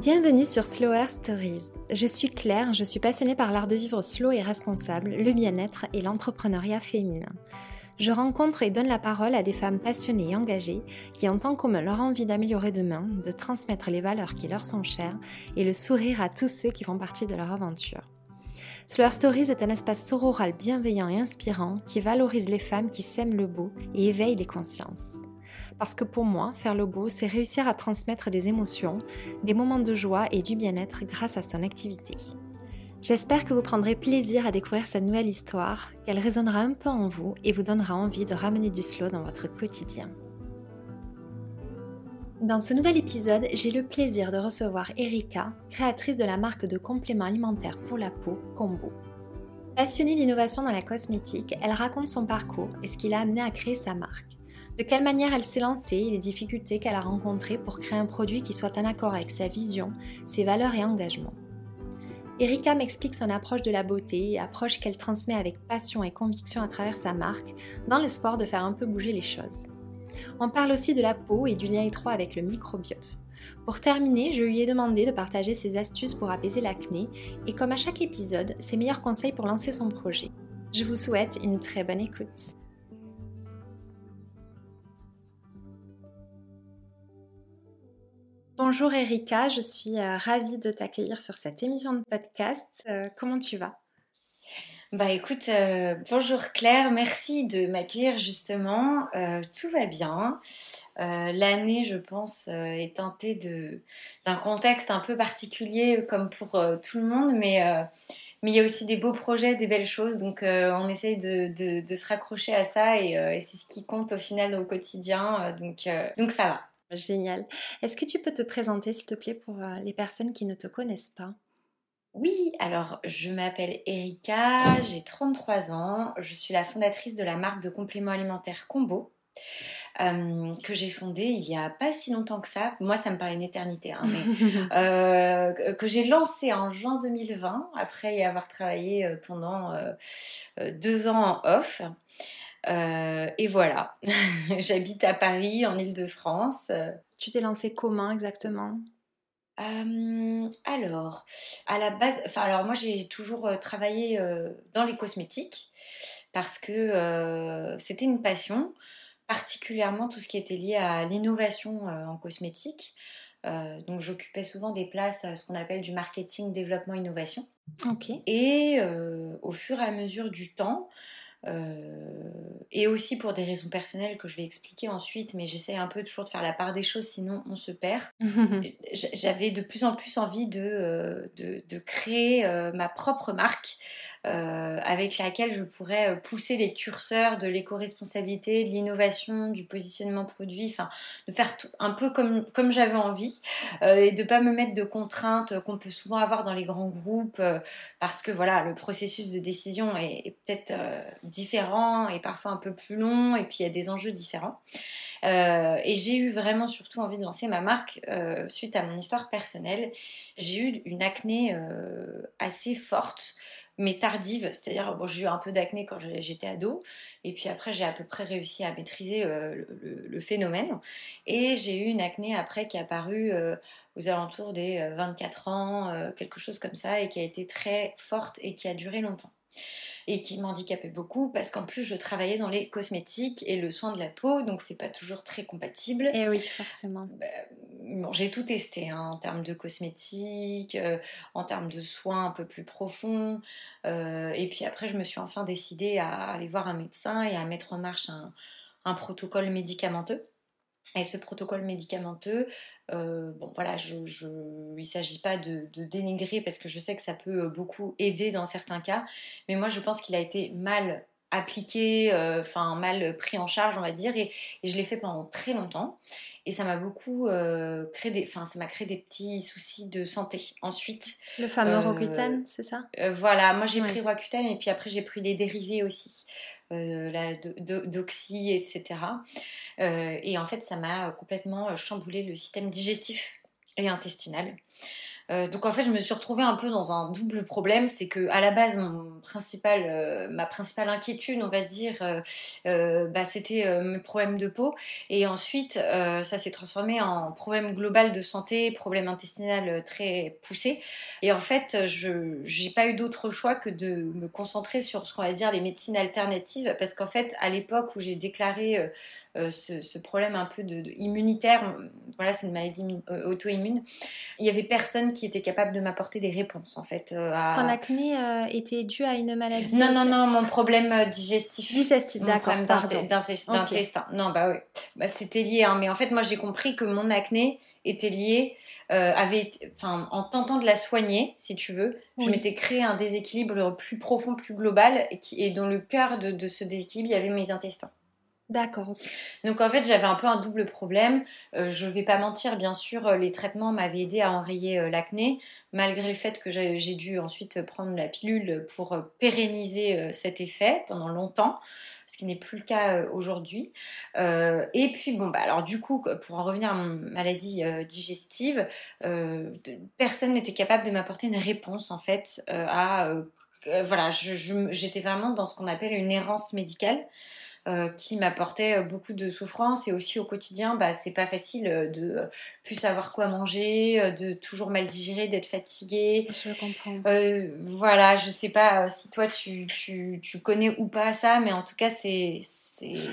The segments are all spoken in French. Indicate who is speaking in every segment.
Speaker 1: Bienvenue sur Slower Stories. Je suis Claire, je suis passionnée par l'art de vivre slow et responsable, le bien-être et l'entrepreneuriat féminin. Je rencontre et donne la parole à des femmes passionnées et engagées qui ont en commun leur envie d'améliorer demain, de transmettre les valeurs qui leur sont chères et le sourire à tous ceux qui font partie de leur aventure. Slower Stories est un espace sororal bienveillant et inspirant qui valorise les femmes qui sèment le beau et éveille les consciences. Parce que pour moi, faire le beau, c'est réussir à transmettre des émotions, des moments de joie et du bien-être grâce à son activité. J'espère que vous prendrez plaisir à découvrir cette nouvelle histoire, qu'elle résonnera un peu en vous et vous donnera envie de ramener du slow dans votre quotidien. Dans ce nouvel épisode, j'ai le plaisir de recevoir Erika, créatrice de la marque de compléments alimentaires pour la peau Combo. Passionnée d'innovation dans la cosmétique, elle raconte son parcours et ce qui l'a amené à créer sa marque de quelle manière elle s'est lancée et les difficultés qu'elle a rencontrées pour créer un produit qui soit en accord avec sa vision, ses valeurs et engagements. Erika m'explique son approche de la beauté, approche qu'elle transmet avec passion et conviction à travers sa marque, dans l'espoir de faire un peu bouger les choses. On parle aussi de la peau et du lien étroit avec le microbiote. Pour terminer, je lui ai demandé de partager ses astuces pour apaiser l'acné et comme à chaque épisode, ses meilleurs conseils pour lancer son projet. Je vous souhaite une très bonne écoute. Bonjour Erika, je suis euh, ravie de t'accueillir sur cette émission de podcast. Euh, comment tu vas?
Speaker 2: Bah écoute, euh, bonjour Claire, merci de m'accueillir justement. tout va bien. L'année, je pense, est teintée d'un contexte un peu particulier comme pour tout le monde, mais mais il y a aussi des beaux projets, des belles choses. Donc, on essaye de, se raccrocher à ça et, et c'est ce qui compte au final au quotidien. donc, donc, ça va.
Speaker 1: Génial. Est-ce que tu peux te présenter, s'il te plaît, pour euh, les personnes qui ne te connaissent pas?
Speaker 2: Oui, alors je m'appelle Erika, j'ai 33 ans, je suis la fondatrice de la marque de compléments alimentaires Combo. Euh, que j'ai fondée il y a pas si longtemps que ça. Moi, ça me paraît une éternité, hein, mais euh, que j'ai lancé en juin 2020 après y avoir travaillé pendant deux ans en off. Euh, et voilà, j'habite à Paris, en Ile-de-France.
Speaker 1: Tu t'es lancée comment exactement?
Speaker 2: Euh, alors, à la base, enfin alors moi j'ai toujours euh, travaillé dans les cosmétiques parce que c'était une passion, particulièrement tout ce qui était lié à l'innovation en cosmétique. donc j'occupais souvent des places, ce qu'on appelle du marketing, développement, innovation.
Speaker 1: Ok.
Speaker 2: Et au fur et à mesure du temps, euh, et aussi pour des raisons personnelles que je vais expliquer ensuite, mais j'essaie un peu toujours de faire la part des choses, sinon on se perd. J'avais de plus en plus envie de, euh, de, de créer euh, ma propre marque euh, avec laquelle je pourrais euh, pousser les curseurs de l'éco-responsabilité, de l'innovation, du positionnement produit, enfin de faire tout, un peu comme, comme j'avais envie euh, et de pas me mettre de contraintes qu'on peut souvent avoir dans les grands groupes parce que voilà le processus de décision est, est peut-être différent et parfois un peu plus long et puis il y a des enjeux différents. et j'ai eu vraiment surtout envie de lancer ma marque suite à mon histoire personnelle. J'ai eu une acné assez forte mais tardive, c'est-à-dire bon, j'ai eu un peu d'acné quand j'étais ado, et puis après j'ai à peu près réussi à maîtriser euh, le, phénomène, et j'ai eu une acné après qui est apparue euh, aux alentours des 24 euh, ans, quelque chose comme ça, et qui a été très forte et qui a duré longtemps et qui m'handicapait beaucoup parce qu'en plus je travaillais dans les cosmétiques et le soin de la peau, donc c'est pas toujours très compatible.
Speaker 1: Et eh oui, forcément.
Speaker 2: Bah, bon, j'ai tout testé hein, en termes de cosmétiques, euh, en termes de soins un peu plus profonds, euh, et puis après je me suis enfin décidée à aller voir un médecin et à mettre en marche un protocole médicamenteux. Et ce protocole médicamenteux, euh, bon voilà, je, je, il ne s'agit pas de, dénigrer parce que je sais que ça peut euh, beaucoup aider dans certains cas, mais moi je pense qu'il a été mal appliqué, euh, enfin mal pris en charge on va dire, et, je l'ai fait pendant très longtemps, et ça m'a beaucoup créé des, enfin ça m'a créé des petits soucis de santé. Ensuite,
Speaker 1: le fameux Roaccutane, c'est ça?
Speaker 2: Voilà, moi j'ai pris Roaccutane et puis après j'ai pris les dérivés aussi. Euh, la doxy, etc. Euh, et en fait, ça m'a complètement chamboulé le système digestif et intestinal. Euh, donc en fait, je me suis retrouvée un peu dans un double problème, c'est que à la base, mon principal, euh, ma principale inquiétude, on va dire, euh, bah, c'était mes problèmes de peau, et ensuite, ça s'est transformé en problème global de santé, problème intestinal très poussé. Et en fait, je n'ai pas eu d'autre choix que de me concentrer sur ce qu'on va dire les médecines alternatives, parce qu'en fait, à l'époque où j'ai déclaré ce, problème un peu de, immunitaire, voilà, c'est une maladie auto-immune, il y avait personne qui était capable de m'apporter des réponses en fait.
Speaker 1: Euh, Ton acné était dû à une maladie
Speaker 2: Non, non, non, mon problème digestif.
Speaker 1: Digestif, d'accord.
Speaker 2: D'intestin. Non, bah oui, bah, c'était lié, hein. mais en fait, moi j'ai compris que mon acné était lié, avait, enfin, en tentant de la soigner, si tu veux, je m'étais créé un déséquilibre plus profond, plus global, et, qui, et dans le cœur de, de ce déséquilibre, il y avait mes intestins.
Speaker 1: D'accord.
Speaker 2: Donc en fait, j'avais un peu un double problème. Euh, je vais pas mentir, bien sûr, euh, les traitements m'avaient aidé à enrayer euh, l'acné, malgré le fait que j'ai dû ensuite prendre la pilule pour pérenniser cet effet pendant longtemps ce qui n'est plus le cas aujourd'hui. et puis bon bah alors du coup pour en revenir à mon maladie digestive, personne n'était capable de m'apporter une réponse en fait à voilà j'étais vraiment dans ce qu'on appelle une errance médicale. Euh, qui m'apportait euh, beaucoup de souffrance et aussi au quotidien, bah, c'est pas facile euh, de plus savoir quoi manger, de toujours mal digérer, d'être fatiguée.
Speaker 1: Je comprends.
Speaker 2: voilà, je sais pas si toi tu, tu, tu, connais ou pas ça, mais en tout cas, c'est.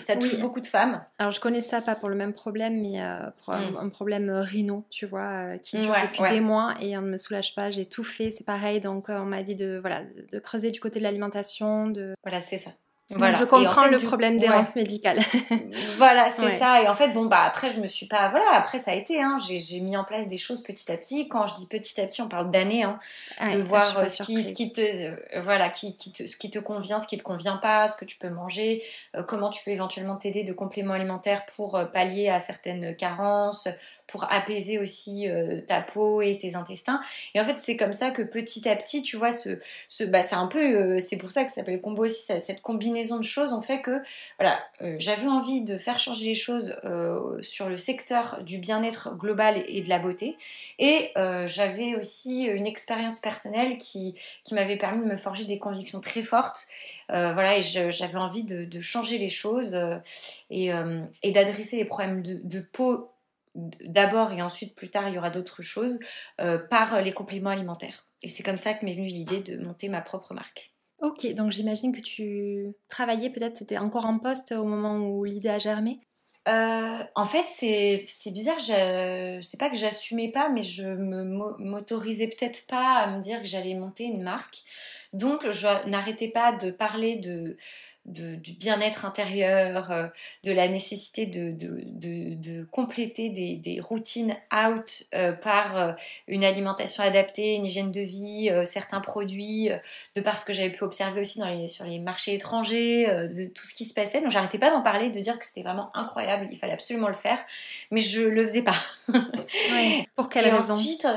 Speaker 2: Ça touche beaucoup de femmes.
Speaker 1: Alors je connais ça pas pour le même problème, mais pour mm. un, problème rhino, tu vois, qui dure depuis des mois et on ne me soulage pas. J'ai tout fait, c'est pareil. Donc on m'a dit de voilà de creuser du côté de l'alimentation, de.
Speaker 2: Voilà, c'est ça.
Speaker 1: Voilà. Je comprends le problème d'errance médicale.
Speaker 2: voilà, c'est ça. Et en fait, bon, bah après, je me suis pas. Voilà, après, ça a été. Hein, j'ai mis en place des choses petit à petit. Quand je dis petit à petit, on parle d'années. Hein, de voir euh, ce qui, ce qui, te, euh, voilà, qui, qui te, ce qui te convient, ce qui te convient pas, ce que tu peux manger, euh, comment tu peux éventuellement t'aider de compléments alimentaires pour pallier à certaines carences, pour apaiser aussi euh, ta peau et tes intestins. Et en fait, c'est comme ça que petit à petit, tu vois, ce, ce bah, c'est un peu, euh, c'est pour ça que ça s'appelle combo aussi, cette combinaison de choses ont fait que, voilà, euh, j'avais envie de faire changer les choses sur le secteur du bien-être global et de la beauté. Et j'avais aussi une expérience personnelle qui, m'avait permis de me forger des convictions très fortes. voilà, et j'avais envie de, changer les choses et, d'adresser les problèmes de peau d'abord et ensuite plus tard il y aura d'autres choses euh, par les compléments alimentaires. Et c'est comme ça que m'est venue l'idée de monter ma propre marque.
Speaker 1: Ok, donc j'imagine que tu travaillais peut-être, c'était encore en poste au moment où l'idée a germé?
Speaker 2: Euh, en fait, c'est bizarre, je sais pas que j'assumais pas, mais je me m'autorisais peut-être pas à me dire que j'allais monter une marque. Donc, je n'arrêtais pas de parler de, du bien-être intérieur, euh, de la nécessité de, de, compléter des, routines out euh, par euh, une alimentation adaptée, une hygiène de vie, certains produits, de par ce que j'avais pu observer aussi dans les, sur les marchés étrangers, de tout ce qui se passait. Donc j'arrêtais pas d'en parler, de dire que c'était vraiment incroyable, il fallait absolument le faire, mais je le faisais pas.
Speaker 1: Pour quelle raison?
Speaker 2: Ensuite,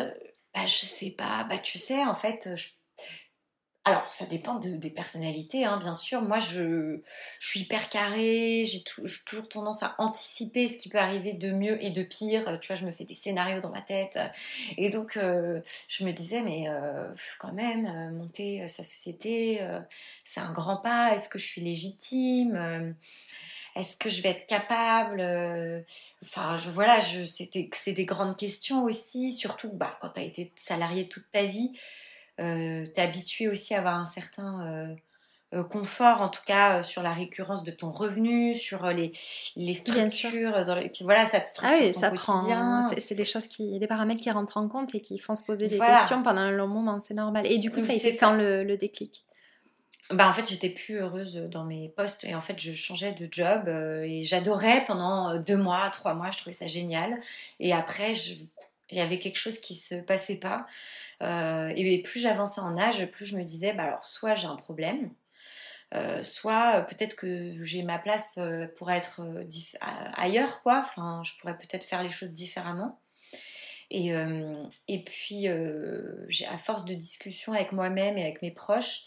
Speaker 2: bah, je sais pas, bah tu sais, en fait, je alors, ça dépend des personnalités, hein, bien sûr. Moi, je, suis hyper carrée, j'ai toujours tendance à anticiper ce qui peut arriver de mieux et de pire. Tu vois, je me fais des scénarios dans ma tête. Et donc, euh, je me disais, mais euh, quand même, euh, monter sa société, c'est un grand pas. Est-ce que je suis légitime est-ce que je vais être capable Enfin, voilà, c'est des grandes questions aussi, surtout bah, quand tu as été salarié toute ta vie t'es habitué aussi à avoir un certain euh, euh, confort, en tout cas sur la récurrence de ton revenu, sur les, les structures, dans les, voilà, ça te structure ah oui, ton ça quotidien.
Speaker 1: C'est des choses qui, des paramètres qui rentrent en compte et qui font se poser des questions pendant un long moment, c'est normal. Et du coup, ça a été quand le, le déclic?
Speaker 2: Bah en fait j'étais plus heureuse dans mes postes et en fait je changeais de job et j'adorais pendant deux mois trois mois je trouvais ça génial. Et après il y avait quelque chose qui se passait pas euh, et plus j'avançais en âge, plus je me disais, bah alors soit j'ai un problème, euh, soit peut-être que j'ai ma place euh, pour être ailleurs, quoi. Enfin, je pourrais peut-être faire les choses différemment. Et, et puis, à force de discussion avec moi-même et avec mes proches,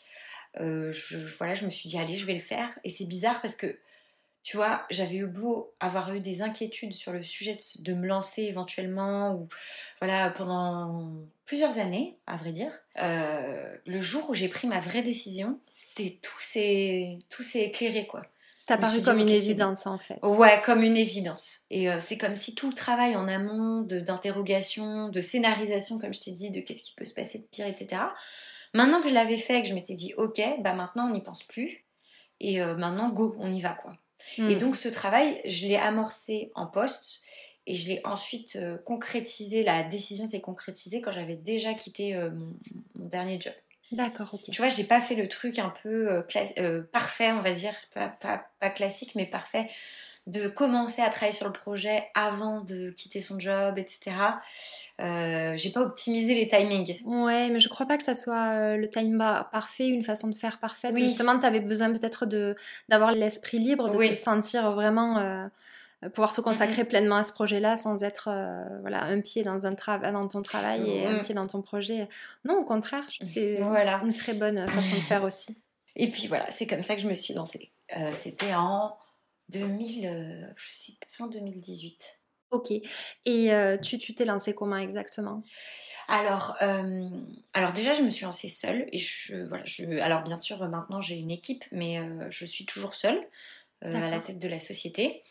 Speaker 2: voilà, je me suis dit, allez, je vais le faire. Et c'est bizarre parce que tu vois, j'avais eu beau avoir eu des inquiétudes sur le sujet de, me lancer éventuellement, ou voilà, pendant plusieurs années, à vrai dire. Euh, le jour où j'ai pris ma vraie décision, c'est tout s'est tout s'est éclairé quoi.
Speaker 1: C'est apparu comme une évidence en fait.
Speaker 2: Ouais, comme une évidence. Et euh, c'est comme si tout le travail en amont d'interrogation, de, scénarisation, comme je t'ai dit, de qu'est-ce qui peut se passer de pire, etc. Maintenant que je l'avais fait, que je m'étais dit, ok, bah maintenant on n'y pense plus. Et euh, maintenant, go, on y va quoi. Et hmm. donc ce travail, je l'ai amorcé en poste et je l'ai ensuite euh, concrétisé. La décision s'est concrétisée quand j'avais déjà quitté mon, mon, dernier job.
Speaker 1: D'accord, ok.
Speaker 2: Tu vois, j'ai pas fait le truc un peu euh, euh, parfait, on va dire, pas, pas, pas, classique, mais parfait, de commencer à travailler sur le projet avant de quitter son job, etc. Euh, j'ai pas optimisé les timings.
Speaker 1: Ouais, mais je crois pas que ça soit euh, le time parfait, une façon de faire parfaite. Justement, tu avais besoin peut-être d'avoir l'esprit libre, de te sentir vraiment euh, pouvoir se consacrer pleinement à ce projet-là sans être euh, voilà un pied dans un travail dans ton travail et un pied dans ton projet. Non, au contraire, c'est voilà. une très bonne façon de faire aussi.
Speaker 2: Et puis voilà, c'est comme ça que je me suis lancée. C'était en 2000, je sais, fin 2018.
Speaker 1: Ok. Et tu t'es lancée comment exactement?
Speaker 2: Alors, alors déjà, je me suis lancée seule et je voilà, je alors bien sûr maintenant j'ai une équipe, mais je suis toujours seule à la tête de la société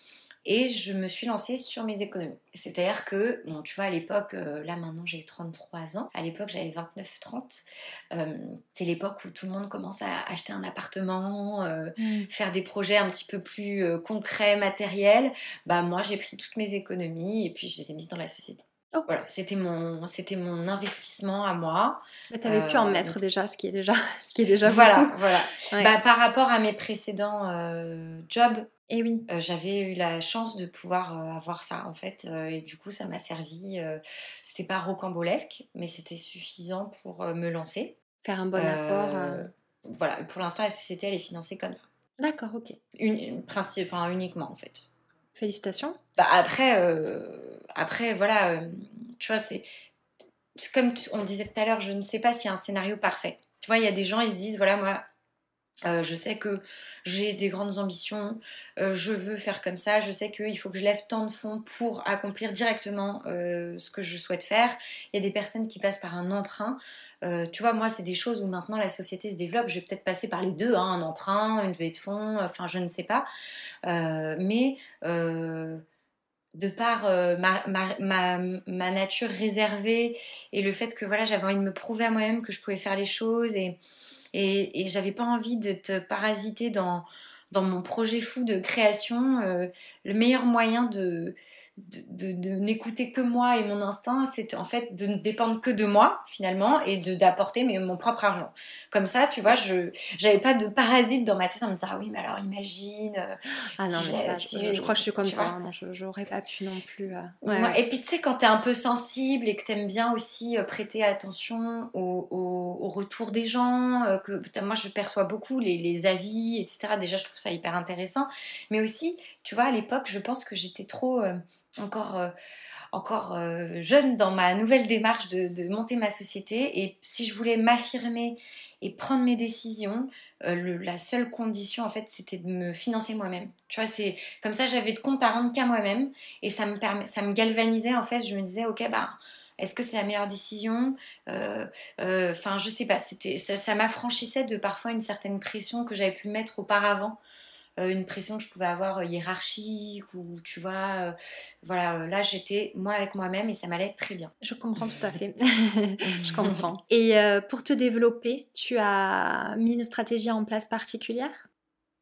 Speaker 2: et je me suis lancée sur mes économies. C'est-à-dire que, bon, tu vois, à l'époque, euh, là maintenant j'ai 33 ans, à l'époque j'avais 29-30. Euh, c'est l'époque où tout le monde commence à acheter un appartement, euh, mm. faire des projets un petit peu plus concrets, matériels. Bah, moi j'ai pris toutes mes économies et puis je les ai mises dans la société. Voilà, c'était mon, c'était mon investissement à moi.
Speaker 1: tu avais pu en mettre déjà, ce qui est déjà, ce qui est déjà
Speaker 2: Voilà, voilà. Bah, par rapport à mes précédents jobs,
Speaker 1: et eh oui.
Speaker 2: Euh, j'avais eu la chance de pouvoir euh, avoir ça en fait, euh, et du coup ça m'a servi. c'était pas rocambolesque, mais c'était suffisant pour me lancer.
Speaker 1: Faire un bon apport.
Speaker 2: Voilà, pour l'instant la société elle est financée comme ça.
Speaker 1: D'accord, ok.
Speaker 2: Une, principe, enfin uniquement en fait.
Speaker 1: Félicitations.
Speaker 2: Bah après, après voilà, tu vois c'est comme on disait tout à l'heure, je ne sais pas s'il y a un scénario parfait. Tu vois, il y a des gens, ils se disent, voilà, moi, euh, je sais que j'ai des grandes ambitions, euh, je veux faire comme ça, je sais qu'il faut que je lève tant de fonds pour accomplir directement euh, ce que je souhaite faire. Il y a des personnes qui passent par un emprunt. tu vois, moi, c'est des choses où maintenant la société se développe. Je vais peut-être passer par les deux, hein, un emprunt, une levée de fonds, enfin, je ne sais pas. mais de par ma, ma, ma, nature réservée et le fait que voilà, j'avais envie de me prouver à moi-même que je pouvais faire les choses et et, et j'avais pas envie de te parasiter dans, dans mon projet fou de création. Euh, le meilleur moyen de, de, de, n'écouter que moi et mon instinct, c'est en fait de ne dépendre que de moi finalement et de d'apporter mon propre argent. Comme ça, tu vois, je j'avais pas de parasite dans ma tête en me disant ah oui mais alors imagine. Euh,
Speaker 1: ah non mais ça, je crois que je suis comme toi. Hein, j'aurais pas pu non plus. Euh,
Speaker 2: et puis tu sais quand t'es un peu sensible et que t'aimes bien aussi euh, prêter attention au, au, retour des gens, que moi je perçois beaucoup les, les avis etc. Déjà je trouve ça hyper intéressant, mais aussi tu vois à l'époque je pense que j'étais trop encore, euh, euh, jeune dans ma nouvelle démarche de, monter ma société. Et si je voulais m'affirmer et prendre mes décisions, euh, la seule condition, en fait, c'était de me financer moi-même. Tu vois, comme ça, j'avais de compte à rendre qu'à moi-même. Et ça me, galvanisait, en fait. Je me disais, ok, bah est-ce que c'est la meilleure décision? Enfin, je sais pas. C'était, ça, m'affranchissait de parfois une certaine pression que j'avais pu mettre auparavant une pression que je pouvais avoir euh, hiérarchique ou tu vois, euh, voilà, là j'étais moi avec moi-même et ça m'allait très bien.
Speaker 1: Je comprends tout à fait. je comprends. Et pour te développer, tu as mis une stratégie en place particulière?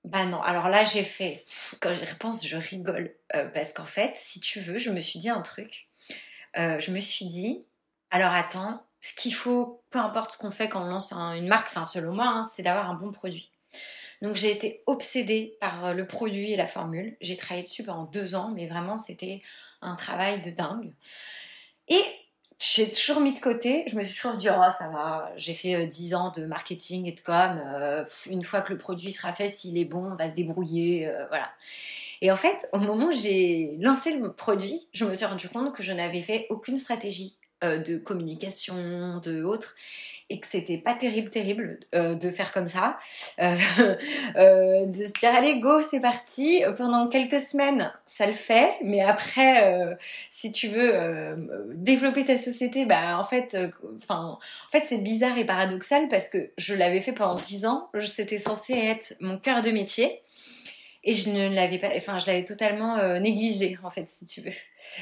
Speaker 2: Bah non, alors là j'ai fait, quand j'y repense, je rigole. parce qu'en fait, si tu veux, je me suis dit un truc. je me suis dit, alors attends, ce qu'il faut, peu importe ce qu'on fait quand on lance une marque, enfin selon moi, hein, c'est d'avoir un bon produit. Donc j'ai été obsédée par euh, le produit et la formule. J'ai travaillé dessus pendant deux ans, mais vraiment c'était un travail de dingue. Et j'ai toujours mis de côté, je me suis toujours dit, oh ça va, j'ai fait euh, dix ans de marketing et de com, euh, une fois que le produit sera fait, s'il est bon, on va se débrouiller, voilà. Et en fait, au moment où j'ai lancé le produit, je me suis rendu compte que je n'avais fait aucune stratégie de communication, de autre. Et que c'était pas terrible, terrible euh, de faire comme ça, euh, euh, de se dire allez go, c'est parti. Pendant quelques semaines, ça le fait, mais après, si tu veux développer ta société, bah en fait, enfin, en fait c'est bizarre et paradoxal parce que je l'avais fait pendant 10 ans, c'était censé être mon cœur de métier et je ne l'avais pas, enfin je l'avais totalement négligé en fait, si tu veux.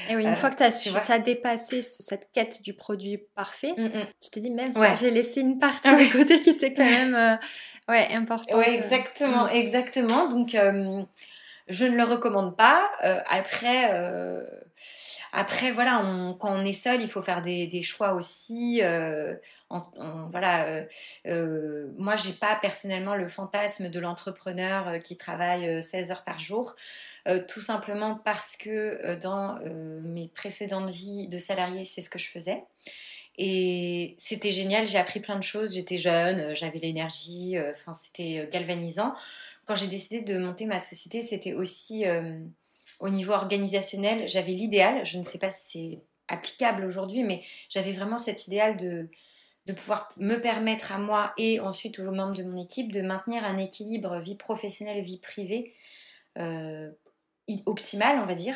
Speaker 1: Et oui, une fois que tu as, as, dépassé cette quête du produit parfait, mm, mm. tu t'es dit, mince, j'ai laissé une partie de côté qui était quand même euh, ouais, importante.
Speaker 2: Oui, exactement, mm. exactement. Donc, euh, je ne le recommande pas. Euh, après, après, voilà, quand on est seul, il faut faire des, choix aussi. En, voilà, moi, j'ai pas personnellement le fantasme de l'entrepreneur qui travaille 16 heures par jour. Euh, tout simplement parce que euh, dans euh, mes précédentes vies de salarié, c'est ce que je faisais. Et c'était génial, j'ai appris plein de choses, j'étais jeune, j'avais l'énergie, enfin c'était galvanisant. Quand j'ai décidé de monter ma société, c'était aussi au niveau organisationnel, j'avais l'idéal, je ne sais pas si c'est applicable aujourd'hui, mais j'avais vraiment cet idéal de, pouvoir me permettre à moi et ensuite aux membres de mon équipe de maintenir un équilibre vie professionnelle, vie privée optimale, on va dire.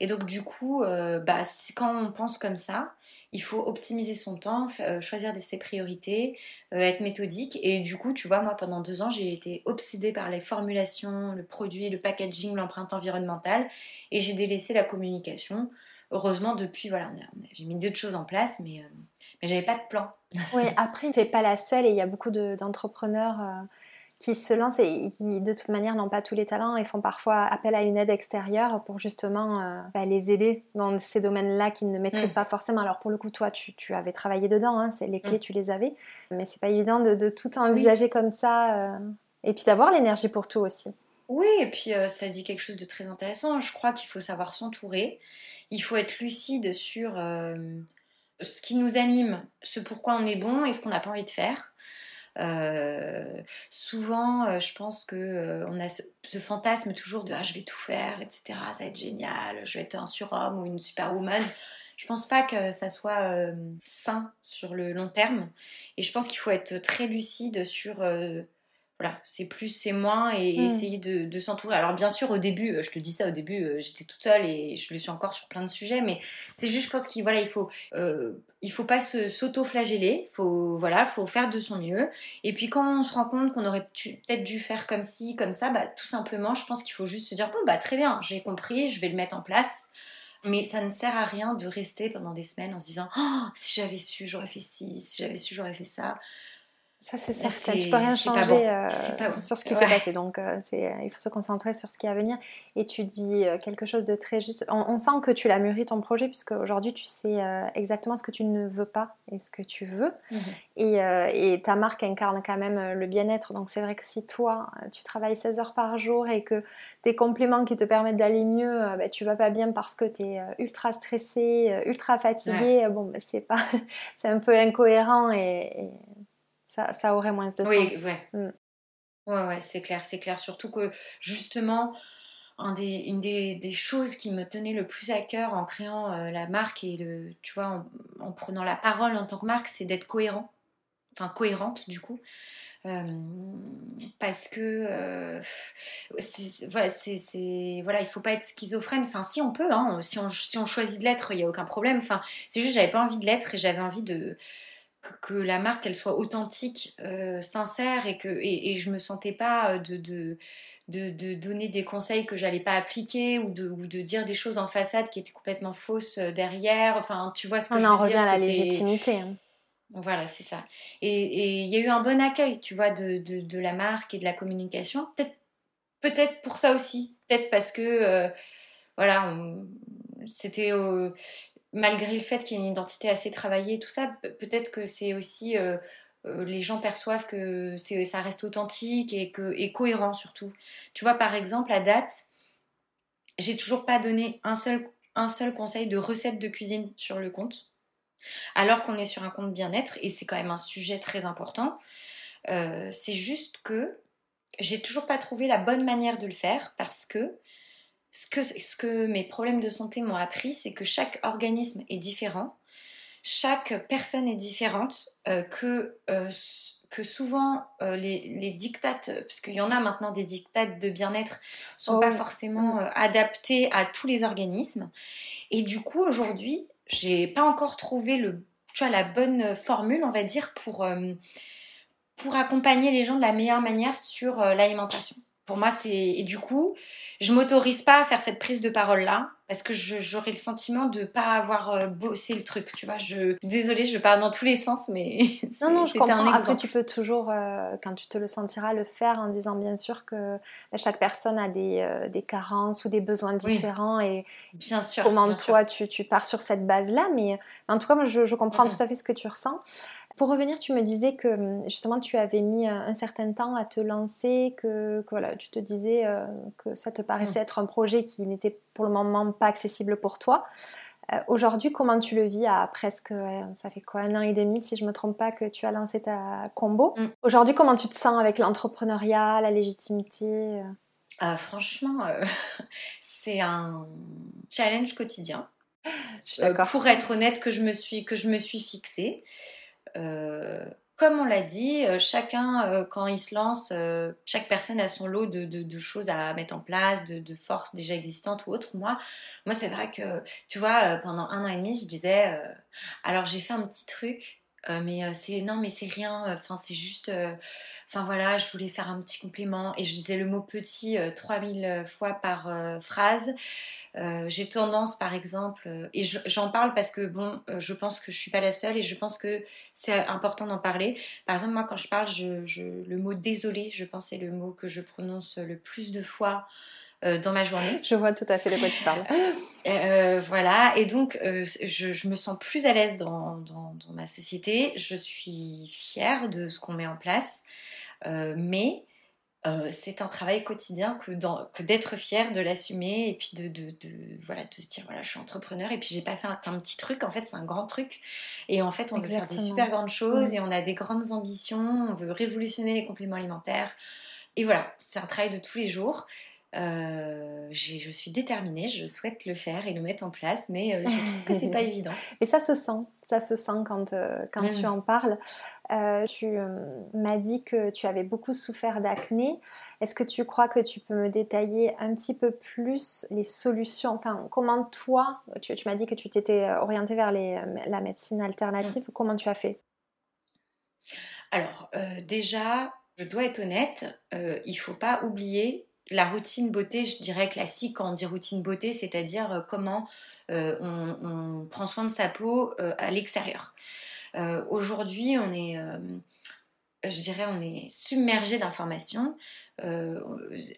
Speaker 2: Et donc, du coup, euh, bah, quand on pense comme ça, il faut optimiser son temps, euh, choisir ses priorités, euh, être méthodique. Et du coup, tu vois, moi, pendant deux ans, j'ai été obsédée par les formulations, le produit, le packaging, l'empreinte environnementale. Et j'ai délaissé la communication. Heureusement, depuis, voilà, j'ai mis d'autres choses en place, mais, mais j'avais pas de plan.
Speaker 1: Oui, après, c'est pas la seule et il y a beaucoup d'entrepreneurs qui se lancent et qui de toute manière n'ont pas tous les talents et font parfois appel à une aide extérieure pour justement euh, bah, les aider dans ces domaines-là qu'ils ne maîtrisent mm. pas forcément. Alors pour le coup, toi, tu, tu avais travaillé dedans, hein, c'est les clés, mm. tu les avais, mais c'est pas évident de, de tout envisager comme ça euh, et puis d'avoir l'énergie pour tout aussi.
Speaker 2: Oui, et puis euh, ça dit quelque chose de très intéressant. Je crois qu'il faut savoir s'entourer, il faut être lucide sur ce qui nous anime, ce pourquoi on est bon et ce qu'on n'a pas envie de faire. Euh, souvent, euh, je pense que euh, on a ce, fantasme toujours de ah, je vais tout faire, etc. Ça va être génial, je vais être un surhomme ou une superwoman. Je pense pas que ça soit sain sur le long terme. Et je pense qu'il faut être très lucide sur voilà, c'est plus, c'est moins et hmm. essayer de, s'entourer. Alors bien sûr, au début, euh, je te dis ça, au début, euh, j'étais toute seule et je le suis encore sur plein de sujets, mais c'est juste, je pense qu'il voilà, il faut, euh, il faut pas s'auto-flageller, faut voilà, faut faire de son mieux. Et puis quand on se rend compte qu'on aurait peut-être dû faire comme ci, comme ça, bah tout simplement, je pense qu'il faut juste se dire bon bah très bien, j'ai compris, je vais le mettre en place. Mais ça ne sert à rien de rester pendant des semaines en se disant oh, si j'avais su, j'aurais fait ci, si j'avais su, j'aurais fait ça.
Speaker 1: Ça, c'est ça. Tu peux rien changer euh, sur ce qui s'est passé. Donc, euh, c'est, il faut se concentrer sur ce qui est à venir. Et tu dis euh, quelque chose de très juste. On, sent que tu l'as mûri ton projet, puisque aujourd'hui, tu sais exactement ce que tu ne veux pas et ce que tu veux. Mhm. Et, et, ta marque incarne quand même le bien-être. Donc, c'est vrai que si toi, tu travailles 16 heures par jour et que tes compléments qui te permettent d'aller mieux, bah, tu vas pas bien parce que tu es ultra stressé, ultra fatigué, bon, bah, c'est pas, un peu incohérent et ça, aurait moins de sens.
Speaker 2: Oui, ouais. Mm. Ouais, ouais, c'est clair, c'est clair. Surtout que justement, une des, choses qui me tenait le plus à cœur en créant euh, la marque et le, tu vois, en, prenant la parole en tant que marque, c'est d'être cohérent, enfin cohérente du coup. Euh, parce que euh, voilà, c'est voilà, il faut pas être schizophrène. Enfin, si on peut, hein, si on si on choisit de l'être, il y a aucun problème. Enfin, c'est juste j'avais pas envie de l'être et j'avais envie de que, la marque elle soit authentique, euh, sincère et que et, je me sentais pas euh, de, de, de, donner des conseils que j'allais pas appliquer ou de, ou de dire des choses en façade qui étaient complètement fausses euh, derrière. Enfin, tu vois ce que je veux dire.
Speaker 1: On en revient à la légitimité. Hein.
Speaker 2: Voilà, c'est ça. Et il y a eu un bon accueil, tu vois, de, de, la marque et de la communication. Peut-être peut-être pour ça aussi. Peut-être parce que, voilà, c'était malgré le fait qu'il y ait une identité assez travaillée, tout ça, peut-être que c'est aussi euh, euh, les gens perçoivent que ça reste authentique et, que, cohérent surtout. Tu vois, par exemple, à date, j'ai toujours pas donné un seul, un seul conseil de recette de cuisine sur le compte, alors qu'on est sur un compte bien-être et c'est quand même un sujet très important. Euh, c'est juste que j'ai toujours pas trouvé la bonne manière de le faire parce que ce que, ce que mes problèmes de santé m'ont appris, c'est que chaque organisme est différent. chaque personne est différente, que que souvent les, les, dictates, parce qu'il y en a maintenant des dictates de bien-être, sont oh pas forcément mm. adaptés à tous les organismes. Et du coup, aujourd'hui, j'ai pas encore trouvé le, tu vois, la bonne formule, on va dire, pour, pour accompagner les gens de la meilleure manière sur l'alimentation. Pour moi, c'est. Et du coup, je m'autorise pas à faire cette prise de parole là parce que j'aurais le sentiment de pas avoir euh, bossé le truc, tu vois. Je désolée, je parle dans tous les sens, mais
Speaker 1: non non, je comprends. Après, tu peux toujours, euh, quand tu te le sentiras, le faire en disant bien sûr que chaque personne a des, euh, des carences ou des besoins différents et
Speaker 2: bien sûr.
Speaker 1: Comment toi Tu, tu, pars sur cette base là, mais en tout cas, moi, je, je comprends tout à fait ce que tu ressens. Pour revenir, tu me disais que hum, justement tu avais mis un certain temps à te lancer, que, voilà, tu te disais euh, que ça te paraissait mm. être un projet qui n'était pour le moment pas accessible pour toi. Euh, aujourd'hui, comment tu le vis à presque, ça fait quoi, un an et demi si je ne me trompe pas que tu as lancé ta combo? Mm. Aujourd'hui, comment tu te sens avec l'entrepreneuriat, la légitimité euh?
Speaker 2: Franchement, c'est un challenge quotidien. pour être honnête, que je me suis, que je me suis fixée. Euh, comme on l'a dit, euh, chacun, euh, quand il se lance, chaque personne a son lot de, choses à mettre en place, de, forces déjà existantes ou autres. Moi, moi c'est vrai que, tu vois, pendant un an et demi, je disais, alors j'ai fait un petit truc, mais c'est non, mais c'est rien. Enfin, c'est juste, enfin voilà, je voulais faire un petit complément et je disais le mot petit 3000 fois par phrase. Euh, j'ai tendance, par exemple, euh, et j'en parle parce que bon, euh, je pense que je suis pas la seule et je pense que c'est important d'en parler. Par exemple, moi, quand je parle, je, le mot désolé, je pense c'est le mot que je prononce le plus de fois dans ma journée.
Speaker 1: Je vois tout à fait de quoi tu parles.
Speaker 2: voilà, et donc je, me sens plus à l'aise dans, dans, ma société. Je suis fière de ce qu'on met en place, mais euh, c'est un travail quotidien que, d'être fier de l'assumer et puis de, voilà, de se dire voilà, je suis entrepreneur et puis j'ai pas fait un, petit truc, en fait, c'est un grand truc. Et en fait, on veut faire des super grandes choses et on a des grandes ambitions, on veut révolutionner les compléments alimentaires. Et voilà, c'est un travail de tous les jours. Euh, je suis déterminée, je souhaite le faire et le mettre en place, mais euh, je trouve que c'est pas évident.
Speaker 1: Et ça se sent, ça se sent quand, euh, quand tu mm. en parles. tu m'as dit que tu avais beaucoup souffert d'acné. Est-ce que tu crois que tu peux me détailler un petit peu plus les solutions? Enfin, comment toi, tu, m'as dit que tu t'étais orientée vers les, la médecine alternative, mm. comment tu as fait?
Speaker 2: Alors, déjà, je dois être honnête, il faut pas oublier la routine beauté, je dirais classique quand on dit routine beauté, c'est-à-dire euh, comment euh, on, prend soin de sa peau euh, à l'extérieur. Aujourd'hui, on est, je dirais, on est submergé d'informations. Euh,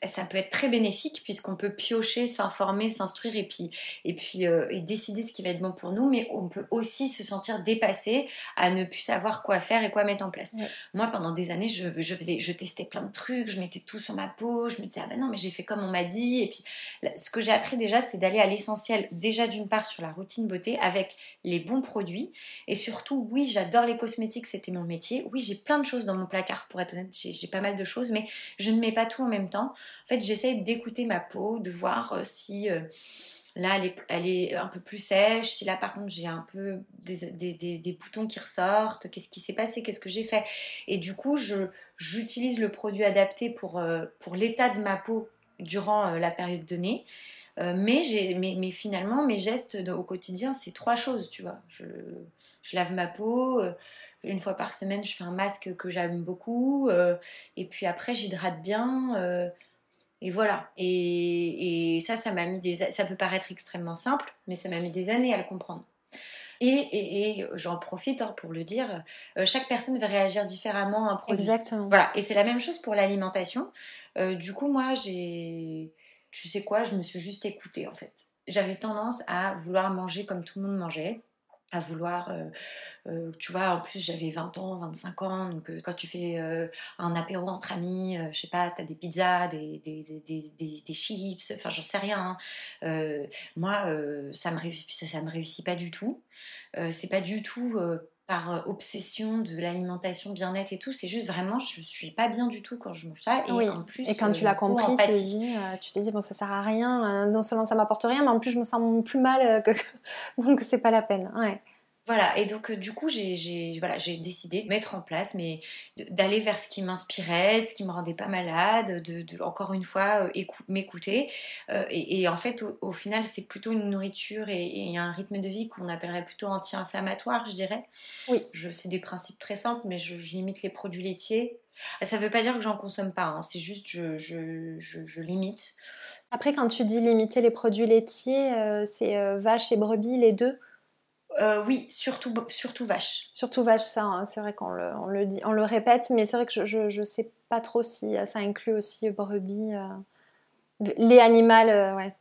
Speaker 2: ça peut être très bénéfique puisqu'on peut piocher, s'informer, s'instruire et puis, et puis euh, et décider ce qui va être bon pour nous, mais on peut aussi se sentir dépassé à ne plus savoir quoi faire et quoi mettre en place. Moi, pendant des années, je, je, faisais, je testais plein de trucs, je mettais tout sur ma peau, je me disais, ah ben non, mais j'ai fait comme on m'a dit. Et puis, ce que j'ai appris déjà, c'est d'aller à l'essentiel, déjà d'une part sur la routine beauté avec les bons produits et surtout, oui, j'adore les cosmétiques, c'était mon métier. Oui, j'ai plein de choses dans mon placard, pour être honnête, j'ai pas mal de choses, mais je ne mets pas tout en même temps. En fait, j'essaie d'écouter ma peau, de voir euh, si euh, là elle est, un peu plus sèche, si là par contre j'ai un peu des, boutons qui ressortent, qu'est-ce qui s'est passé, qu'est-ce que j'ai fait. Et du coup, j'utilise le produit adapté pour, euh, pour l'état de ma peau durant la période donnée. mais, mais, mais, finalement, mes gestes au quotidien, c'est trois choses, tu vois. Je lave ma peau, une fois par semaine, je fais un masque que j'aime beaucoup. Euh, et puis après, j'hydrate bien. Euh, et voilà. Et, ça, ça m'a mis des. Ça peut paraître extrêmement simple, mais ça m'a mis des années à le comprendre. Et, j'en profite hein, pour le dire, euh, chaque personne va réagir différemment à un produit.
Speaker 1: Exactement.
Speaker 2: Voilà. Et c'est la même chose pour l'alimentation. du coup, moi, j'ai. Tu sais quoi, je me suis juste écoutée en fait. J'avais tendance à vouloir manger comme tout le monde mangeait vouloir, euh, euh, tu vois, en plus j'avais 20 ans, 25 ans, donc euh, quand tu fais un apéro entre amis, je sais pas, t'as des pizzas, des, des, des, des, chips, enfin j'en sais rien. Hein. moi, ça, me ça me réussit pas du tout. c'est pas du tout par euh, obsession de l'alimentation bien-être et tout. C'est juste vraiment, je suis pas bien du tout quand je mange ça.
Speaker 1: Et en plus, et quand tu l'as euh, compris, tu t'es dit, euh, tu bon, ça sert à rien. non seulement ça m'apporte rien, mais en plus, je me sens plus mal. Que... Donc, c'est pas la peine. Ouais.
Speaker 2: Voilà, et donc du coup, j'ai voilà, décidé de mettre en place, mais d'aller vers ce qui m'inspirait, ce qui me rendait pas malade, de, encore une fois m'écouter. et, en fait, au, final, c'est plutôt une nourriture et, un rythme de vie qu'on appellerait plutôt anti-inflammatoire, je dirais.
Speaker 1: Oui.
Speaker 2: C'est des principes très simples, mais je, limite les produits laitiers. Ça ne veut pas dire que j'en consomme pas, hein, c'est juste je, je, limite.
Speaker 1: Après, quand tu dis limiter les produits laitiers, euh, c'est euh, vache et brebis, les deux?
Speaker 2: Euh, oui, surtout, surtout vache.
Speaker 1: Surtout vache, ça, hein, c'est vrai qu'on le, dit, on le répète, mais c'est vrai que je ne sais pas trop si ça inclut aussi brebis. les animaux, ouais,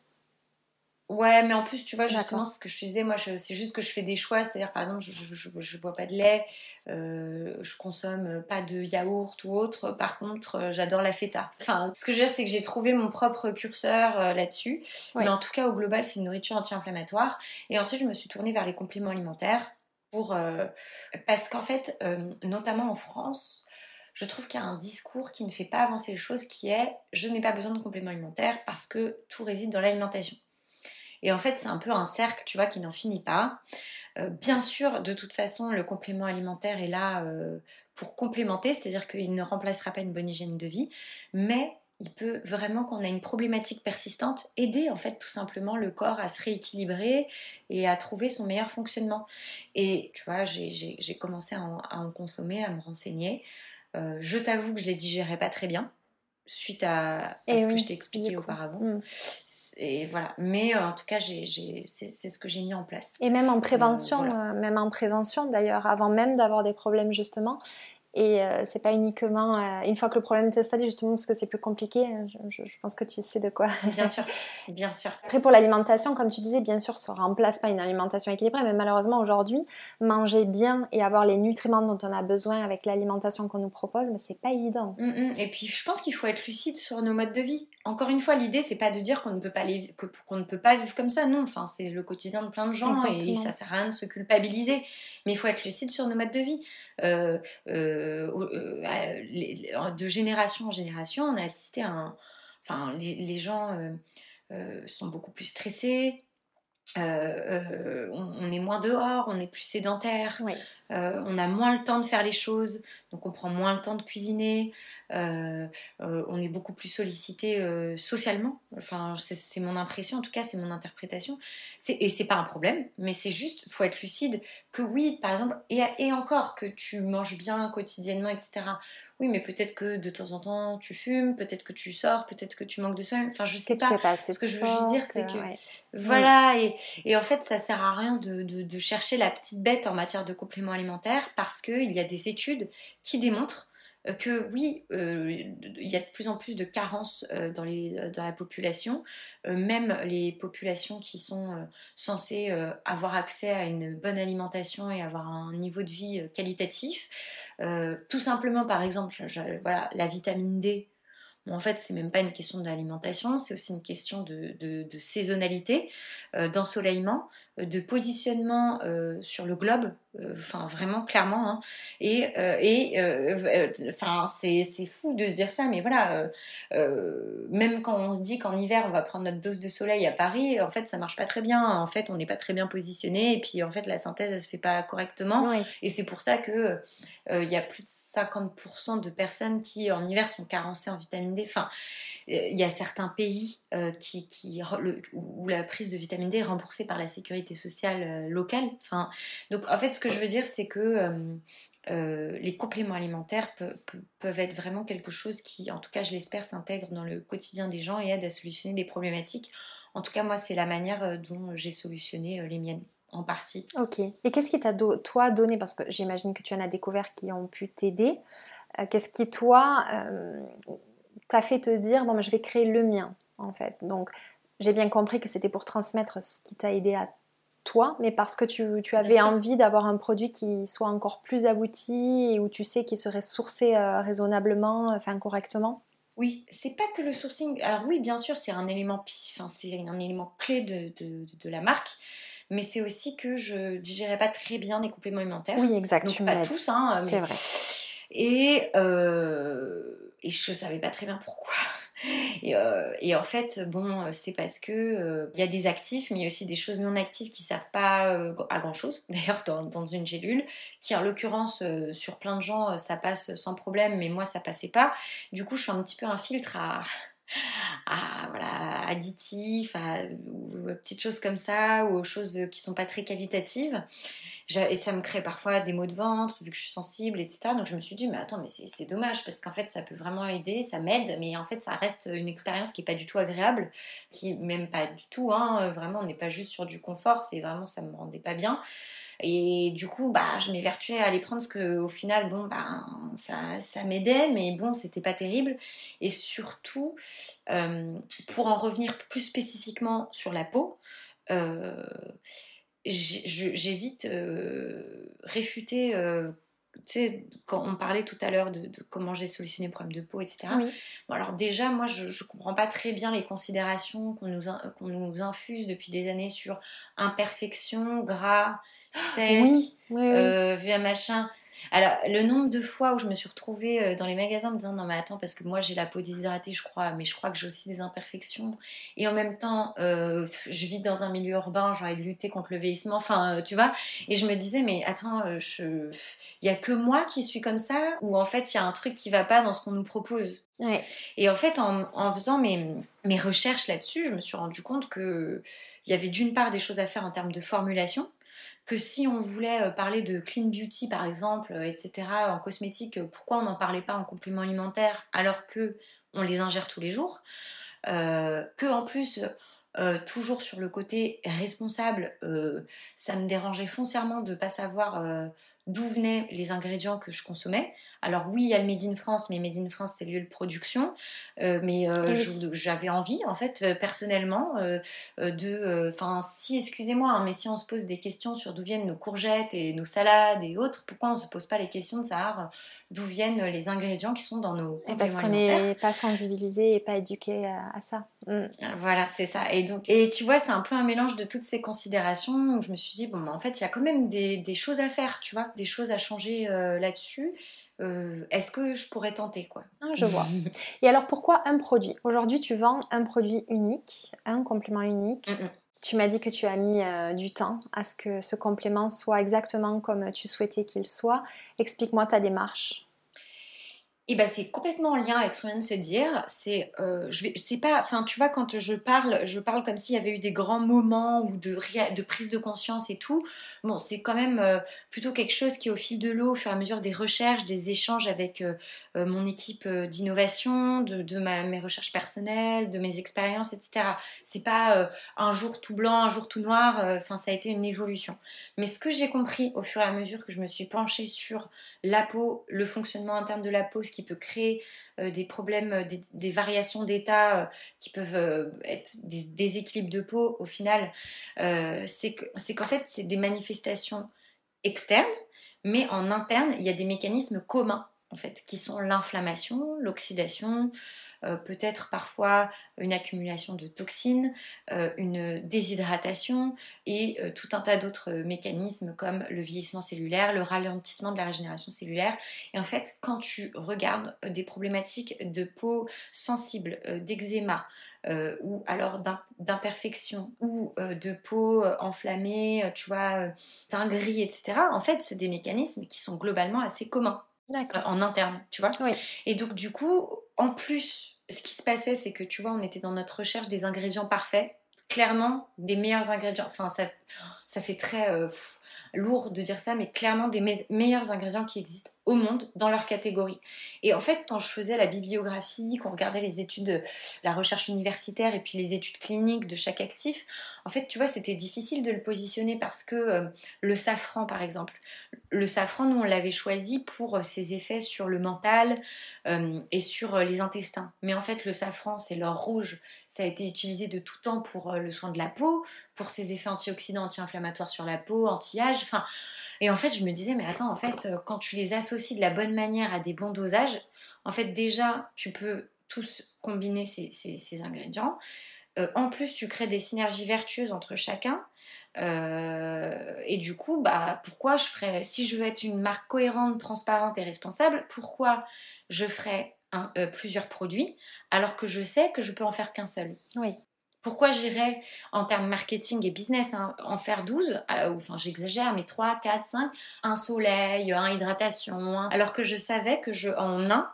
Speaker 2: Ouais, mais en plus, tu vois, justement, ce que je te disais, moi, c'est juste que je fais des choix. C'est-à-dire, par exemple, je, je, bois pas de lait, euh, je consomme pas de yaourt ou autre. Par contre, euh, j'adore la feta. Enfin, ce que je veux dire, c'est que j'ai trouvé mon propre curseur euh, là-dessus. Mais en tout cas, au global, c'est une nourriture anti-inflammatoire. Et ensuite, je me suis tournée vers les compléments alimentaires pour parce qu'en fait, notamment en France, je trouve qu'il y a un discours qui ne fait pas avancer les choses, qui est je n'ai pas besoin de compléments alimentaires parce que tout réside dans l'alimentation. Et en fait, c'est un peu un cercle, tu vois, qui n'en finit pas. Euh, bien sûr, de toute façon, le complément alimentaire est là euh, pour complémenter, c'est-à-dire qu'il ne remplacera pas une bonne hygiène de vie, mais il peut vraiment, quand on a une problématique persistante, aider en fait tout simplement le corps à se rééquilibrer et à trouver son meilleur fonctionnement. Et tu vois, j'ai commencé à en, consommer, à me renseigner. Euh, je t'avoue que je les digérais pas très bien suite à, eh ce que je t'ai expliqué auparavant. Mm et voilà. Mais euh, en tout cas, c'est ce que j'ai mis en place.
Speaker 1: Et même en prévention, euh, euh, même en prévention d'ailleurs, avant même d'avoir des problèmes justement, et euh, c'est pas uniquement euh, une fois que le problème est installé, justement parce que c'est plus compliqué. Hein, je, pense que tu sais de quoi.
Speaker 2: Bien sûr, bien sûr.
Speaker 1: Après pour l'alimentation, comme tu disais, bien sûr, ça remplace pas une alimentation équilibrée, mais malheureusement aujourd'hui, manger bien et avoir les nutriments dont on a besoin avec l'alimentation qu'on nous propose, mais c'est pas évident.
Speaker 2: Mm, mm. Et puis je pense qu'il faut être lucide sur nos modes de vie. Encore une fois, l'idée c'est pas de dire qu'on ne peut pas qu'on ne peut pas vivre comme ça. Non, enfin c'est le quotidien de plein de gens et ça sert à rien de se culpabiliser. Mais il faut être lucide sur nos modes de vie. Euh, euh, euh, de génération en génération, on a assisté à un... Enfin, les, gens sont beaucoup plus stressés, on, est moins dehors, on est plus sédentaire, on a moins le temps de faire les choses, donc on prend moins le temps de cuisiner, on est beaucoup plus sollicité socialement. Enfin, c'est mon impression, en tout cas, c'est mon interprétation. Et c'est pas un problème, mais c'est juste, faut être lucide que oui, par exemple, et, et encore que tu manges bien quotidiennement, etc oui, mais peut-être que de temps en temps tu fumes, peut-être que tu sors, peut-être que tu manques de sommeil. Enfin, je sais pas. Ce que je veux juste dire, c'est que voilà, et, en fait, ça sert à rien de, chercher la petite bête en matière de compléments alimentaires parce qu'il y a des études qui démontrent que oui, euh, il y a de plus en plus de carences euh, dans, la population, même les populations qui sont censées avoir accès à une bonne alimentation et avoir un niveau de vie qualitatif. tout simplement, par exemple, voilà, la vitamine D. en fait, c'est même pas une question d'alimentation, c'est aussi une question de, saisonnalité, d'ensoleillement, de positionnement sur le globe euh, enfin vraiment clairement hein. et euh, et euh, enfin c'est fou de se dire ça mais voilà même quand on se dit qu'en hiver on va prendre notre dose de soleil à Paris en fait ça marche pas très bien en fait on n'est pas très bien positionné et puis en fait la synthèse elle se fait pas correctement. Et c'est pour ça que il y a plus de 50% de personnes qui en hiver sont carencées en vitamine D. Enfin il y a certains pays qui, qui où la prise de vitamine D est remboursée par la sécurité sociale locale enfin donc en fait ce que je veux dire, c'est que euh, euh, les compléments alimentaires peuvent être vraiment quelque chose qui, en tout cas, je l'espère, s'intègre dans le quotidien des gens et aide à solutionner des problématiques. En tout cas, moi, c'est la manière euh, dont j'ai solutionné les miennes en partie.
Speaker 1: Ok. Et qu'est-ce qui t'a, toi, donné, parce que j'imagine que tu en as découvert qui ont pu t'aider, qu'est-ce qui, toi, t'a fait te dire, bon, je vais créer le mien, en fait Donc, j'ai bien compris que c'était pour transmettre ce qui t'a aidé à toi, mais parce que tu, tu avais envie d'avoir un produit qui soit encore plus abouti et où tu sais qu'il serait sourcé euh, raisonnablement, enfin correctement?
Speaker 2: Oui, c'est pas que le sourcing. Alors oui, bien sûr, c'est un élément, enfin, c'est un élément clé de, de, de la marque, mais c'est aussi que je digérais pas très bien les compléments alimentaires.
Speaker 1: Oui, exact.
Speaker 2: Donc pas tous, hein.
Speaker 1: C'est vrai.
Speaker 2: Et, euh, et je savais pas très bien pourquoi. Euh, et, en fait, bon, c'est parce que il y a des actifs, mais il y a aussi des choses non actives qui savent pas à grand chose. D'ailleurs, dans, une gélule, qui en l'occurrence sur plein de gens ça passe sans problème, mais moi ça passait pas. Du coup, je suis un petit peu un filtre à voilà, additifs, à, petites choses comme ça, ou aux choses qui sont pas très qualitatives. Et ça me crée parfois des maux de ventre, vu que je suis sensible, etc. Donc je me suis dit, mais attends, mais c'est dommage, parce qu'en fait, ça peut vraiment aider, ça m'aide, mais en fait, ça reste une expérience qui est pas du tout agréable, qui même pas du tout, hein, vraiment, on n'est pas juste sur du confort, c'est vraiment, ça me rendait pas bien. Et du coup, bah, je m'évertuais à aller prendre ce que, au final, bon, bah, ça, ça m'aidait, mais bon, c'était pas terrible. Et surtout, euh, pour en revenir plus spécifiquement sur la peau, euh, j'ai vite euh, réfuté tu sais, quand on parlait tout à l'heure de, comment j'ai solutionné le problème de peau, etc. Bon, alors déjà, moi, je ne comprends pas très bien les considérations qu'on nous, qu'on nous infuse depuis des années sur imperfection, gras, sec, oui, euh, machin. Alors, le nombre de fois où je me suis retrouvée euh, dans les magasins en me disant non, mais attends, parce que moi j'ai la peau déshydratée, je crois, mais je crois que j'ai aussi des imperfections. Et en même temps, euh, je vis dans un milieu urbain, j'ai envie de lutter contre le vieillissement, enfin, tu vois. Et je me disais, mais attends, il y a que moi qui suis comme ça, ou en fait, il y a un truc qui va pas dans ce qu'on nous propose? Et en fait, en, en faisant mes, mes recherches là-dessus, je me suis rendu compte que il y avait d'une part des choses à faire en termes de formulation que si on voulait euh, parler de clean beauty par exemple, euh, etc., en cosmétique, euh, pourquoi on n'en parlait pas en complément alimentaire alors que on les ingère tous les jours Que en plus, toujours sur le côté responsable, ça me dérangeait foncièrement de ne pas savoir d'où venaient les ingrédients que je consommais. Alors oui, il y a le Made in France, mais Made in France, c'est lieu de production. Euh, mais euh, j'avais envie, en fait, euh, personnellement, de... Enfin, si, excusez-moi, hein, mais si on se pose des questions sur d'où viennent nos courgettes et nos salades et autres, pourquoi on ne se pose pas les questions de savoir d'où viennent les ingrédients qui sont dans nos
Speaker 1: Parce qu'on n'est pas sensibilisé et pas éduqué à, ça.
Speaker 2: Mm. Voilà, c'est ça. Et donc, et tu vois, c'est un peu un mélange de toutes ces considérations où je me suis dit, bon, en fait, il y a quand même des, des, choses à faire, tu vois, des choses à changer là-dessus. Euh, est-ce que je pourrais tenter quoi?
Speaker 1: Ah, Je vois. Et alors pourquoi un produit? Aujourd'hui tu vends un produit unique, un complément unique. Mm, mm. Tu m'as dit que tu as mis euh, du temps à ce que ce complément soit exactement comme tu souhaitais qu'il soit. Explique-moi ta démarche.
Speaker 2: Et ben c'est complètement en lien avec ce qu'on vient de se dire. C'est, euh, je pas, enfin tu vois quand je parle, je parle comme s'il y avait eu des grands moments ou de, de prise de conscience et tout. Bon, c'est quand même euh, plutôt quelque chose qui au fil de l'eau, au fur et à mesure des recherches, des échanges avec euh, mon équipe d'innovation, de, mes recherches personnelles, de mes expériences, etc. C'est pas un jour tout blanc, un jour tout noir. Enfin, ça a été une évolution. Mais ce que j'ai compris au fur et à mesure que je me suis penchée sur la peau, le fonctionnement interne de la peau, ce qui peut créer euh, des problèmes, euh, des, variations d'état euh, qui peuvent être des déséquilibres de peau au final, c'est qu'en fait, c'est des manifestations externes, mais en interne, il y a des mécanismes communs en fait, qui sont l'inflammation, l'oxydation, euh, peut-être parfois une accumulation de toxines, euh, une déshydratation et euh, tout un tas d'autres mécanismes comme le vieillissement cellulaire, le ralentissement de la régénération cellulaire. Et en fait, quand tu regardes des problématiques de peau sensible, d'eczéma, ou alors d'imperfection ou de peau enflammée, tu vois, teint gris, etc. En fait, c'est des mécanismes qui sont globalement assez communs en interne, tu vois. Et donc, du coup, en plus, ce qui se passait, c'est que, tu vois, on était dans notre recherche des ingrédients parfaits. Clairement, des meilleurs ingrédients. Enfin, ça, fait très euh, lourd de dire ça, mais clairement des meilleurs ingrédients qui existent au monde dans leur catégorie. Et en fait, quand je faisais la bibliographie, quand on regardait les études, la recherche universitaire et puis les études cliniques de chaque actif, en fait, tu vois, c'était difficile de le positionner parce que euh, le safran, par exemple, le safran, nous, on l'avait choisi pour euh, ses effets sur le mental euh, et sur les intestins. Mais en fait, le safran, c'est l'or rouge. Ça a été utilisé de tout temps pour le soin de la peau, pour ses effets antioxydants, anti-inflammatoires sur la peau, anti-âge. Enfin, et en fait, je me disais, mais attends, en fait, euh, quand tu les associes de la bonne manière à des bons dosages, en fait, déjà, tu peux tous combiner ces, ingrédients. Euh, en plus, tu crées des synergies vertueuses entre chacun. Euh, et du coup, bah, pourquoi je ferais, si je veux être une marque cohérente, transparente et responsable, pourquoi je ferais plusieurs produits alors que je sais que je peux en faire qu'un seul
Speaker 1: Oui.
Speaker 2: Pourquoi j'irais en termes marketing et business hein, en faire 12 Enfin, j'exagère, mais 3, 4, 5, un soleil, un hydratation, alors que je savais que je, en un,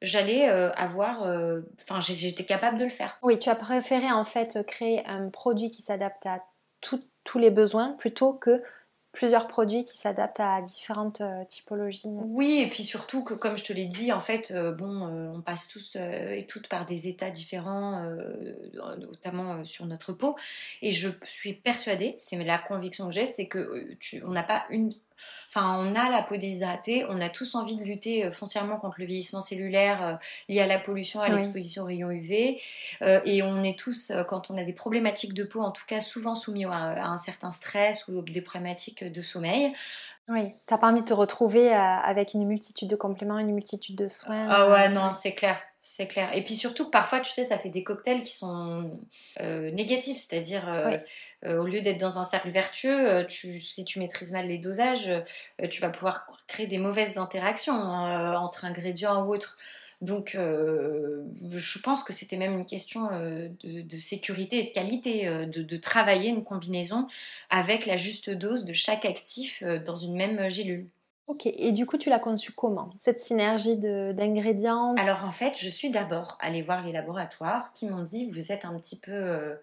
Speaker 2: j'allais euh, avoir. Euh, enfin, j'étais capable de le faire.
Speaker 1: Oui, tu as préféré en fait créer un produit qui s'adapte à tous les besoins plutôt que plusieurs produits qui s'adaptent à différentes euh, typologies.
Speaker 2: Oui, et puis surtout que, comme je te l'ai dit, en fait, bon, on passe tous et toutes par des états différents, notamment sur notre peau. Et je suis persuadée, c'est la conviction que j'ai, c'est que on n'a pas une Enfin, on a la peau déshydratée, on a tous envie de lutter euh, foncièrement contre le vieillissement cellulaire euh, lié à la pollution, à l'exposition aux rayons UV. Euh, et on est tous, quand on a des problématiques de peau, en tout cas souvent soumis à, un certain stress ou des problématiques de sommeil.
Speaker 1: Oui, t'as pas envie de te retrouver avec une multitude de compléments, une multitude de soins.
Speaker 2: Ah ouais, non, c'est clair. C'est clair. Et puis surtout, parfois, tu sais, ça fait des cocktails qui sont euh, négatifs. C'est-à-dire, euh, euh, au lieu d'être dans un cercle vertueux, tu, si tu maîtrises mal les dosages, tu vas pouvoir créer des mauvaises interactions hein, entre ingrédients ou autres. Donc, je pense que c'était même une question de, sécurité et de qualité, de, de, travailler une combinaison avec la juste dose de chaque actif dans une même gélule.
Speaker 1: Ok, et du coup, tu l'as conçu comment Cette synergie d'ingrédients?
Speaker 2: Alors en fait, je suis d'abord allée voir les laboratoires qui m'ont dit vous êtes un petit peu. Euh,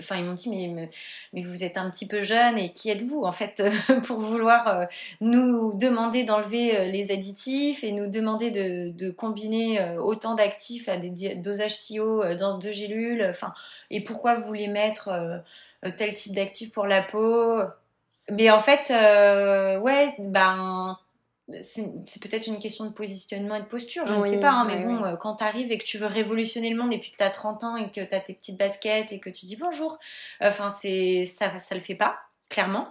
Speaker 2: enfin, ils m'ont dit mais, mais, vous êtes un petit peu jeune et qui êtes-vous en fait pour vouloir euh, nous demander d'enlever euh, les additifs et nous demander de, de combiner autant d'actifs à des dosages si hauts dans deux gélules Enfin, et pourquoi vous voulez mettre tel type d'actifs pour la peau? Mais en fait, euh, ouais, ben, c'est peut-être une question de positionnement et de posture, je ne sais pas, hein, mais bon, euh, quand tu arrives et que tu veux révolutionner le monde et puis que tu as 30 ans et que tu as tes petites baskets et que tu dis bonjour, enfin, c'est ça, ça le fait pas, clairement.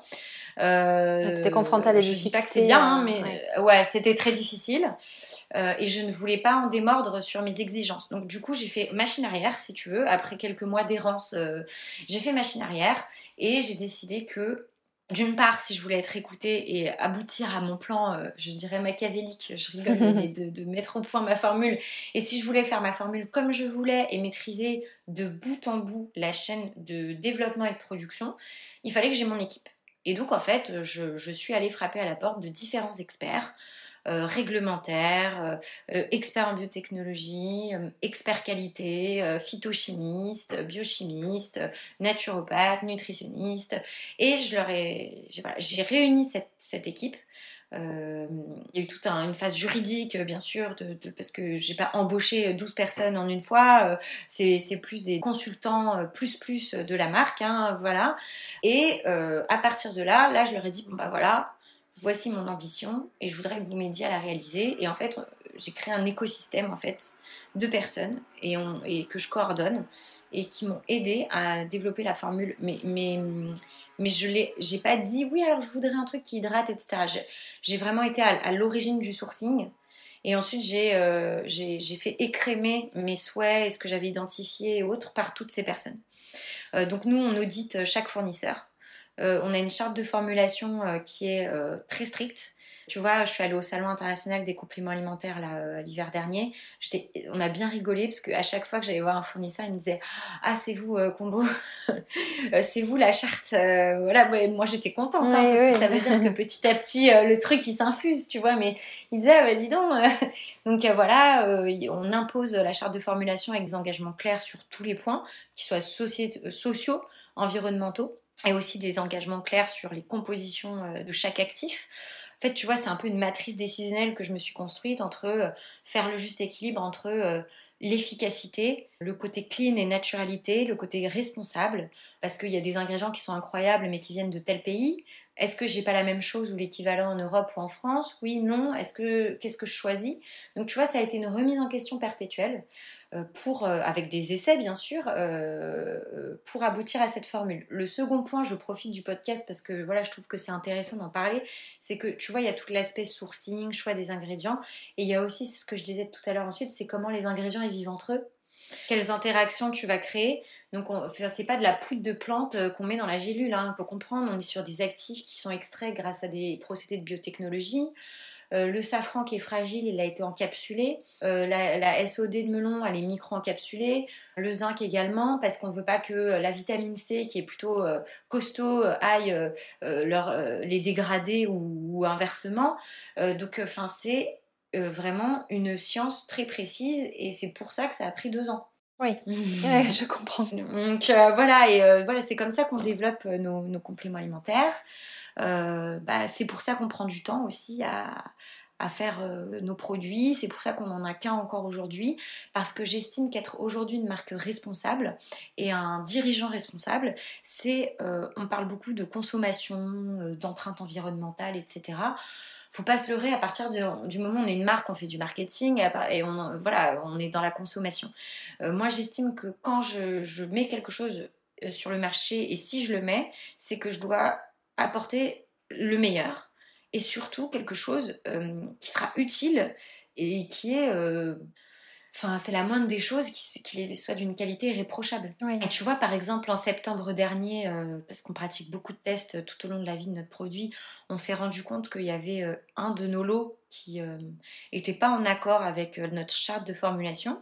Speaker 1: Euh, tu t'es confronté à des
Speaker 2: Je dis pas que c'est bien, hein, mais ouais, ouais c'était très difficile. Euh, et je ne voulais pas en démordre sur mes exigences. Donc du coup, j'ai fait machine arrière, si tu veux. Après quelques mois d'errance, j'ai fait machine arrière et j'ai décidé que d'une part, si je voulais être écoutée et aboutir à mon plan, euh, je dirais machiavélique, je rigole, mais de, mettre au point ma formule, et si je voulais faire ma formule comme je voulais et maîtriser de bout en bout la chaîne de développement et de production, il fallait que j'ai mon équipe. Et donc, en fait, je suis allée frapper à la porte de différents experts euh, réglementaire, euh, euh, expert en biotechnologie, expert qualité, phytochimiste, biochimiste, naturopathe, nutritionniste. Et je leur ai, j'ai réuni cette, cette équipe. il y a eu toute une phase juridique, bien sûr, parce que j'ai pas embauché 12 personnes en une fois. c'est plus des consultants plus plus de la marque, hein, voilà. Et à partir de là, là, je leur ai dit bon bah voilà, voici mon ambition et je voudrais que vous m'aidiez à la réaliser. Et en fait, j'ai créé un écosystème en fait de personnes et, que je coordonne et qui m'ont aidé à développer la formule. Mais, mais, mais je n'ai pas dit oui, alors je voudrais un truc qui hydrate, etc. J'ai vraiment été à, l'origine du sourcing. Et ensuite, euh, j'ai j'ai fait écrémer mes souhaits et ce que j'avais identifié et autres par toutes ces personnes. Euh, donc nous, on audite chaque fournisseur. Euh, on a une charte de formulation euh, qui est euh, très stricte. Tu vois, je suis allée au salon international des compléments alimentaires l'hiver dernier. On a bien rigolé parce qu'à chaque fois que j'allais voir un fournisseur, il me disait Ah, c'est vous, Combo C'est vous la charte Voilà, moi j'étais contente hein, parce que ça veut dire que petit à petit le truc il s'infuse, tu vois. Mais il disait Ah, bah dis donc Donc voilà, on impose la charte de formulation avec des engagements clairs sur tous les points, qu'ils soient sociaux, environnementaux et aussi des engagements clairs sur les compositions euh, de chaque actif. En fait, tu vois, c'est un peu une matrice décisionnelle que je me suis construite entre euh, faire le juste équilibre entre euh, l'efficacité, le côté clean et naturalité, le côté responsable, parce qu'il y a des ingrédients qui sont incroyables mais qui viennent de tel pays. Est-ce que j'ai pas la même chose ou l'équivalent en Europe ou en France? Oui, non. Est-ce que qu'est-ce que je choisis? Donc tu vois, ça a été une remise en question perpétuelle. Euh, pour, euh, avec des essais bien sûr, euh, pour aboutir à cette formule. Le second point, je profite du podcast parce que voilà, je trouve que c'est intéressant d'en parler, c'est que tu vois, il y a tout l'aspect sourcing, choix des ingrédients, et il y a aussi ce que je disais tout à l'heure ensuite, c'est comment les ingrédients ils vivent entre eux quelles interactions tu vas créer. Donc, c'est pas de la poudre de plante qu'on met dans la gélule. Hein. Il faut comprendre, on est sur des actifs qui sont extraits grâce à des procédés de biotechnologie. Le safran qui est fragile, il a été encapsulé. La, SOD de melon, elle est micro-encapsulée. Le zinc également, parce qu'on ne veut pas que la vitamine C, qui est plutôt costaud, aille les dégrader ou, inversement. donc, c'est vraiment une science très précise et c'est pour ça que ça a pris deux ans.
Speaker 1: Oui, je comprends.
Speaker 2: Donc voilà, et voilà, c'est comme ça qu'on développe nos, nos compléments alimentaires. Euh, bah, c'est pour ça qu'on prend du temps aussi à, faire euh, nos produits. C'est pour ça qu'on n'en a qu'un encore aujourd'hui, parce que j'estime qu'être aujourd'hui une marque responsable et un dirigeant responsable, c'est, euh, on parle beaucoup de consommation, d'empreinte environnementale, etc. Faut pas se leurrer à partir du moment où on est une marque, on fait du marketing et on, voilà, on est dans la consommation. moi, j'estime que quand je, mets quelque chose sur le marché et si je le mets, c'est que je dois apporter le meilleur et surtout quelque chose euh, qui sera utile et qui est euh, enfin c'est la moindre des choses qui, qui soit d'une qualité irréprochable. Et tu vois par exemple en septembre dernier euh, parce qu'on pratique beaucoup de tests tout au long de la vie de notre produit on s'est rendu compte qu'il y avait un de nos lots qui n'était pas en accord avec notre charte de formulation.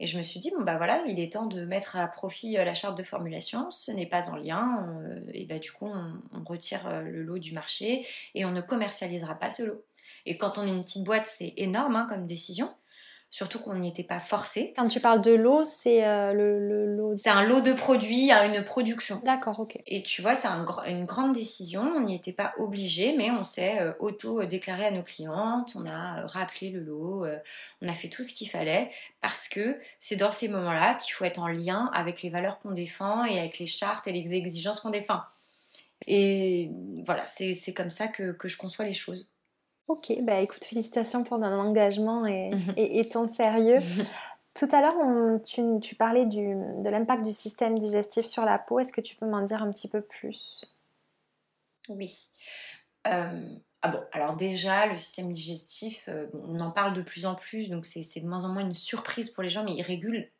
Speaker 2: Et je me suis dit, bon bah voilà, il est temps de mettre à profit euh, la charte de formulation, ce n'est pas en lien, euh, et bah du coup on, on, retire euh, le lot du marché et on ne commercialisera pas ce lot. Et quand on est une petite boîte, c'est énorme hein, comme décision surtout qu'on n'y était pas forcé.
Speaker 1: Quand tu parles de lot, c'est euh, le, lot.
Speaker 2: C'est un lot de produits à une production.
Speaker 1: D'accord, ok.
Speaker 2: Et tu vois, c'est une grande décision. On n'y était pas obligé, mais on s'est euh, auto-déclaré à nos clientes. On a euh, rappelé le lot. on a fait tout ce qu'il fallait parce que c'est dans ces moments-là qu'il faut être en lien avec les valeurs qu'on défend et avec les chartes et les exigences qu'on défend. Et voilà, c'est comme ça que je conçois les choses.
Speaker 1: Ok, bah écoute, félicitations pour ton engagement et, et, ton sérieux. Tout à l'heure, tu, tu, parlais du, de l'impact du système digestif sur la peau. Est-ce que tu peux m'en dire un petit peu plus?
Speaker 2: Oui. Euh, ah bon, alors déjà, le système digestif, euh, on en parle de plus en plus, donc c'est de moins en moins une surprise pour les gens, mais il régule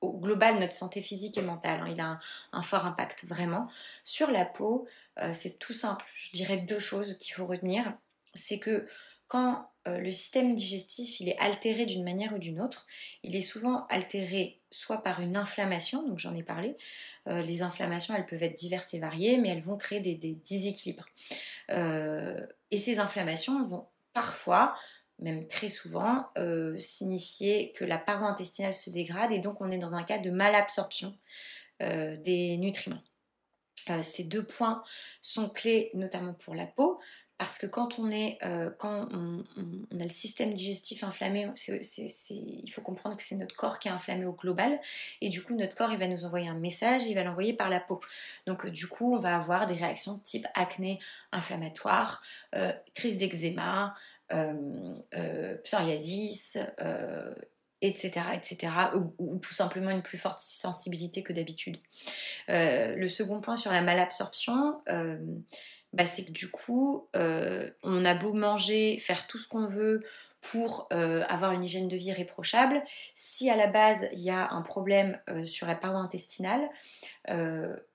Speaker 2: au global notre santé physique et mentale. Hein. Il a un, fort impact vraiment. Sur la peau, euh, c'est tout simple. Je dirais deux choses qu'il faut retenir c'est que quand euh, le système digestif il est altéré d'une manière ou d'une autre, il est souvent altéré soit par une inflammation, donc j'en ai parlé. Euh, les inflammations, elles peuvent être diverses et variées, mais elles vont créer des, déséquilibres. Euh, et ces inflammations vont parfois, même très souvent, signifier que la paroi intestinale se dégrade et donc on est dans un cas de malabsorption des nutriments. ces deux points sont clés notamment pour la peau parce que quand on est, euh, quand on, a le système digestif inflammé, il faut comprendre que c'est notre corps qui est inflammé au global, et du coup notre corps il va nous envoyer un message, il va l'envoyer par la peau. Donc euh, du coup on va avoir des réactions type acné inflammatoire, euh, crise d'eczéma, psoriasis, etc., etc., ou, tout simplement une plus forte sensibilité que d'habitude. le second point sur la malabsorption, bah, c'est que du coup, euh, on a beau manger, faire tout ce qu'on veut pour euh, avoir une hygiène de vie réprochable, si à la base il y a un problème euh, sur la paroi intestinale,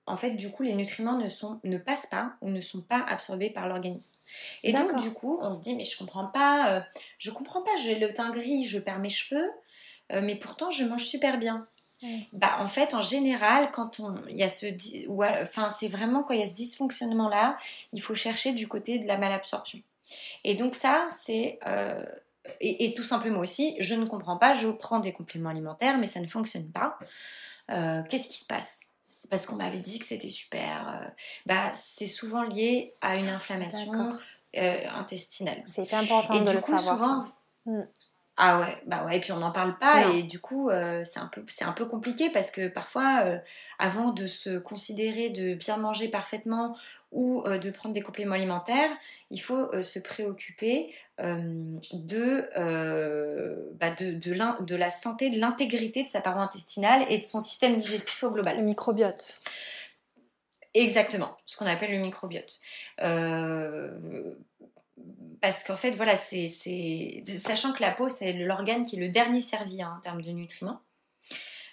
Speaker 2: en fait du coup les nutriments ne, sont, ne passent pas ou ne sont pas absorbés par l'organisme. Et donc du coup on se dit mais je comprends pas, je comprends pas, j'ai le teint gris, je perds mes cheveux, mais pourtant je mange super bien. Bah, en fait, en général, quand on, il y a ce, enfin, c'est vraiment quand il y a ce dysfonctionnement-là, il faut chercher du côté de la malabsorption. Et donc ça, c'est, euh, et, tout simplement aussi, je ne comprends pas, je prends des compléments alimentaires, mais ça ne fonctionne pas. Euh, qu'est-ce qui se passe? Parce qu'on m'avait dit que c'était super. Euh, bah, c'est souvent lié à une inflammation intestinale.
Speaker 1: C'est important de le savoir. Souvent,
Speaker 2: mm. Ah ouais, bah ouais, et puis on n'en parle pas, et du coup, euh, c'est un, peu, un peu compliqué parce que parfois, euh, avant de se considérer de bien manger parfaitement ou euh, de prendre des compléments alimentaires, il faut se préoccuper de, bah de, de, de, la santé, de l'intégrité de sa paroi intestinale et de son système digestif au global.
Speaker 1: Le microbiote.
Speaker 2: Exactement, ce qu'on appelle le microbiote parce qu'en fait, voilà, c'est, sachant que la peau, c'est l'organe qui est le dernier servi hein, en termes de nutriments.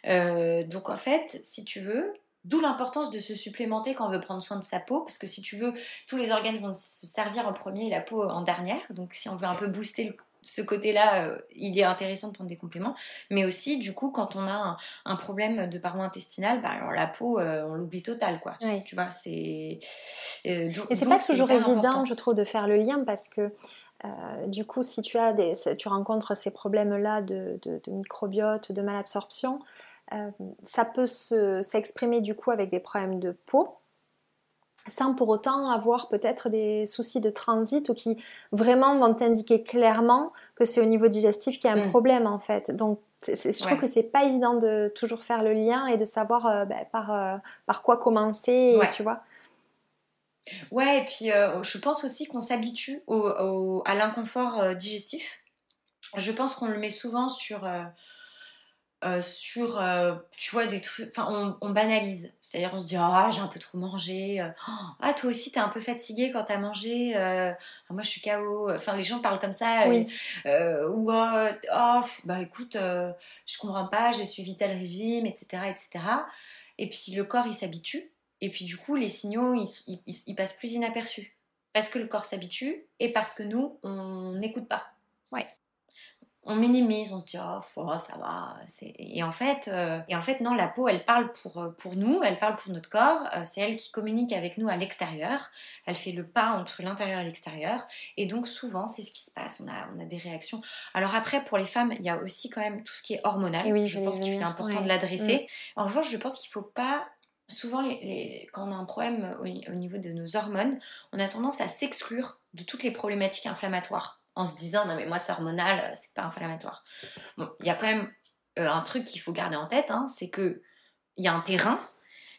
Speaker 2: Euh, donc en fait, si tu veux, D'où l'importance de se supplémenter quand on veut prendre soin de sa peau, parce que si tu veux, tous les organes vont se servir en premier et la peau en dernière. Donc si on veut un peu booster ce côté-là, euh, il est intéressant de prendre des compléments. Mais aussi, du coup, quand on a un, problème de paroi intestinale, bah, alors la peau, euh, on l'oublie total, quoi. Tu vois, c'est.
Speaker 1: Euh, et c'est pas toujours évident, je trouve, de faire le lien parce que. du coup, si tu as des, tu rencontres ces problèmes-là de, de, de, microbiote, de malabsorption, ça peut s'exprimer du coup avec des problèmes de peau, sans pour autant avoir peut-être des soucis de transit ou qui vraiment vont t'indiquer clairement que c'est au niveau digestif qu'il y a un mm. problème en fait. Donc je trouve que c'est pas évident de toujours faire le lien et de savoir euh, ben, par, euh, par quoi commencer, tu vois.
Speaker 2: Ouais, et puis je pense aussi qu'on s'habitue à l'inconfort digestif. Je pense qu'on le met souvent sur euh, sur, euh, tu vois, des trucs, enfin, on, banalise. C'est-à-dire, on se dit, ah, j'ai un peu trop mangé. Euh, ah, toi aussi, t'es un peu fatigué quand t'as mangé. Moi, je suis KO. Enfin, les gens parlent comme ça. ou, oh, bah écoute, je comprends pas, j'ai suivi tel régime, etc., etc. Et puis, le corps, il s'habitue. Et puis, du coup, les signaux, ils, ils passent plus inaperçus. Parce que le corps s'habitue et parce que nous, on n'écoute pas.
Speaker 1: Ouais
Speaker 2: on minimise, on se dit oh, ça va. Et en fait, euh, et en fait non, la peau, elle parle pour euh, pour nous, elle parle pour notre corps. Euh, c'est elle qui communique avec nous à l'extérieur. Elle fait le pas entre l'intérieur et l'extérieur. Et donc souvent, c'est ce qui se passe. On a on a des réactions. Alors après, pour les femmes, il y a aussi quand même tout ce qui est hormonal.
Speaker 1: oui,
Speaker 2: je pense qu'il est important de l'adresser. Mm. En revanche, je pense qu'il faut pas souvent, les, quand on a un problème au, niveau de nos hormones, on a tendance à s'exclure de toutes les problématiques inflammatoires en se disant non mais moi c'est hormonal, euh, c'est pas inflammatoire. Il y a quand même euh, un truc qu'il faut garder en tête, hein, c'est que il y a un terrain.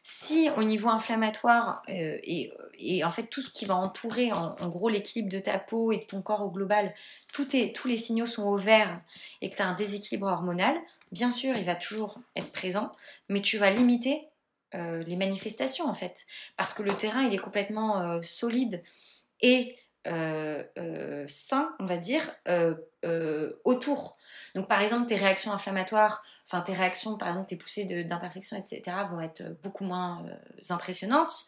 Speaker 2: Si au niveau inflammatoire euh, et, et, en fait tout ce qui va entourer en, gros l'équilibre de ta peau et de ton corps au global, tout est, tous les signaux sont au vert et que tu as un déséquilibre hormonal, bien sûr il va toujours être présent, mais tu vas limiter les manifestations en fait. Parce que le terrain il est complètement solide et euh, euh, sain, on va dire, euh, autour. Donc par exemple, tes réactions inflammatoires, enfin tes réactions, par exemple, tes poussées d'imperfection, etc., vont être beaucoup moins impressionnantes.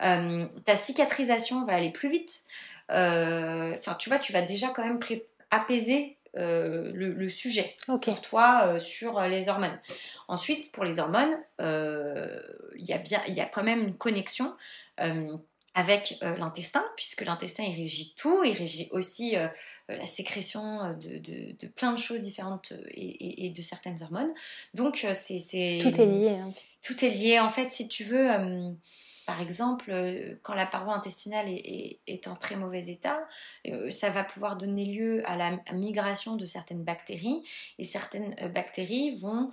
Speaker 2: ta cicatrisation va aller plus vite. Enfin, tu vois, tu vas déjà quand même apaiser le, sujet pour toi sur les hormones. Ensuite, pour les hormones, il y, a bien, il y a quand même une connexion avec euh, l'intestin, puisque l'intestin il régit tout, il régit aussi euh, euh, la sécrétion de, plein de choses différentes et, de certaines hormones. Donc c'est...
Speaker 1: Tout est lié. Hein.
Speaker 2: Tout est lié. En fait, si tu veux, par exemple, euh, quand la paroi intestinale est, en très mauvais état, euh, ça va pouvoir donner lieu à la migration de certaines bactéries et certaines euh, bactéries vont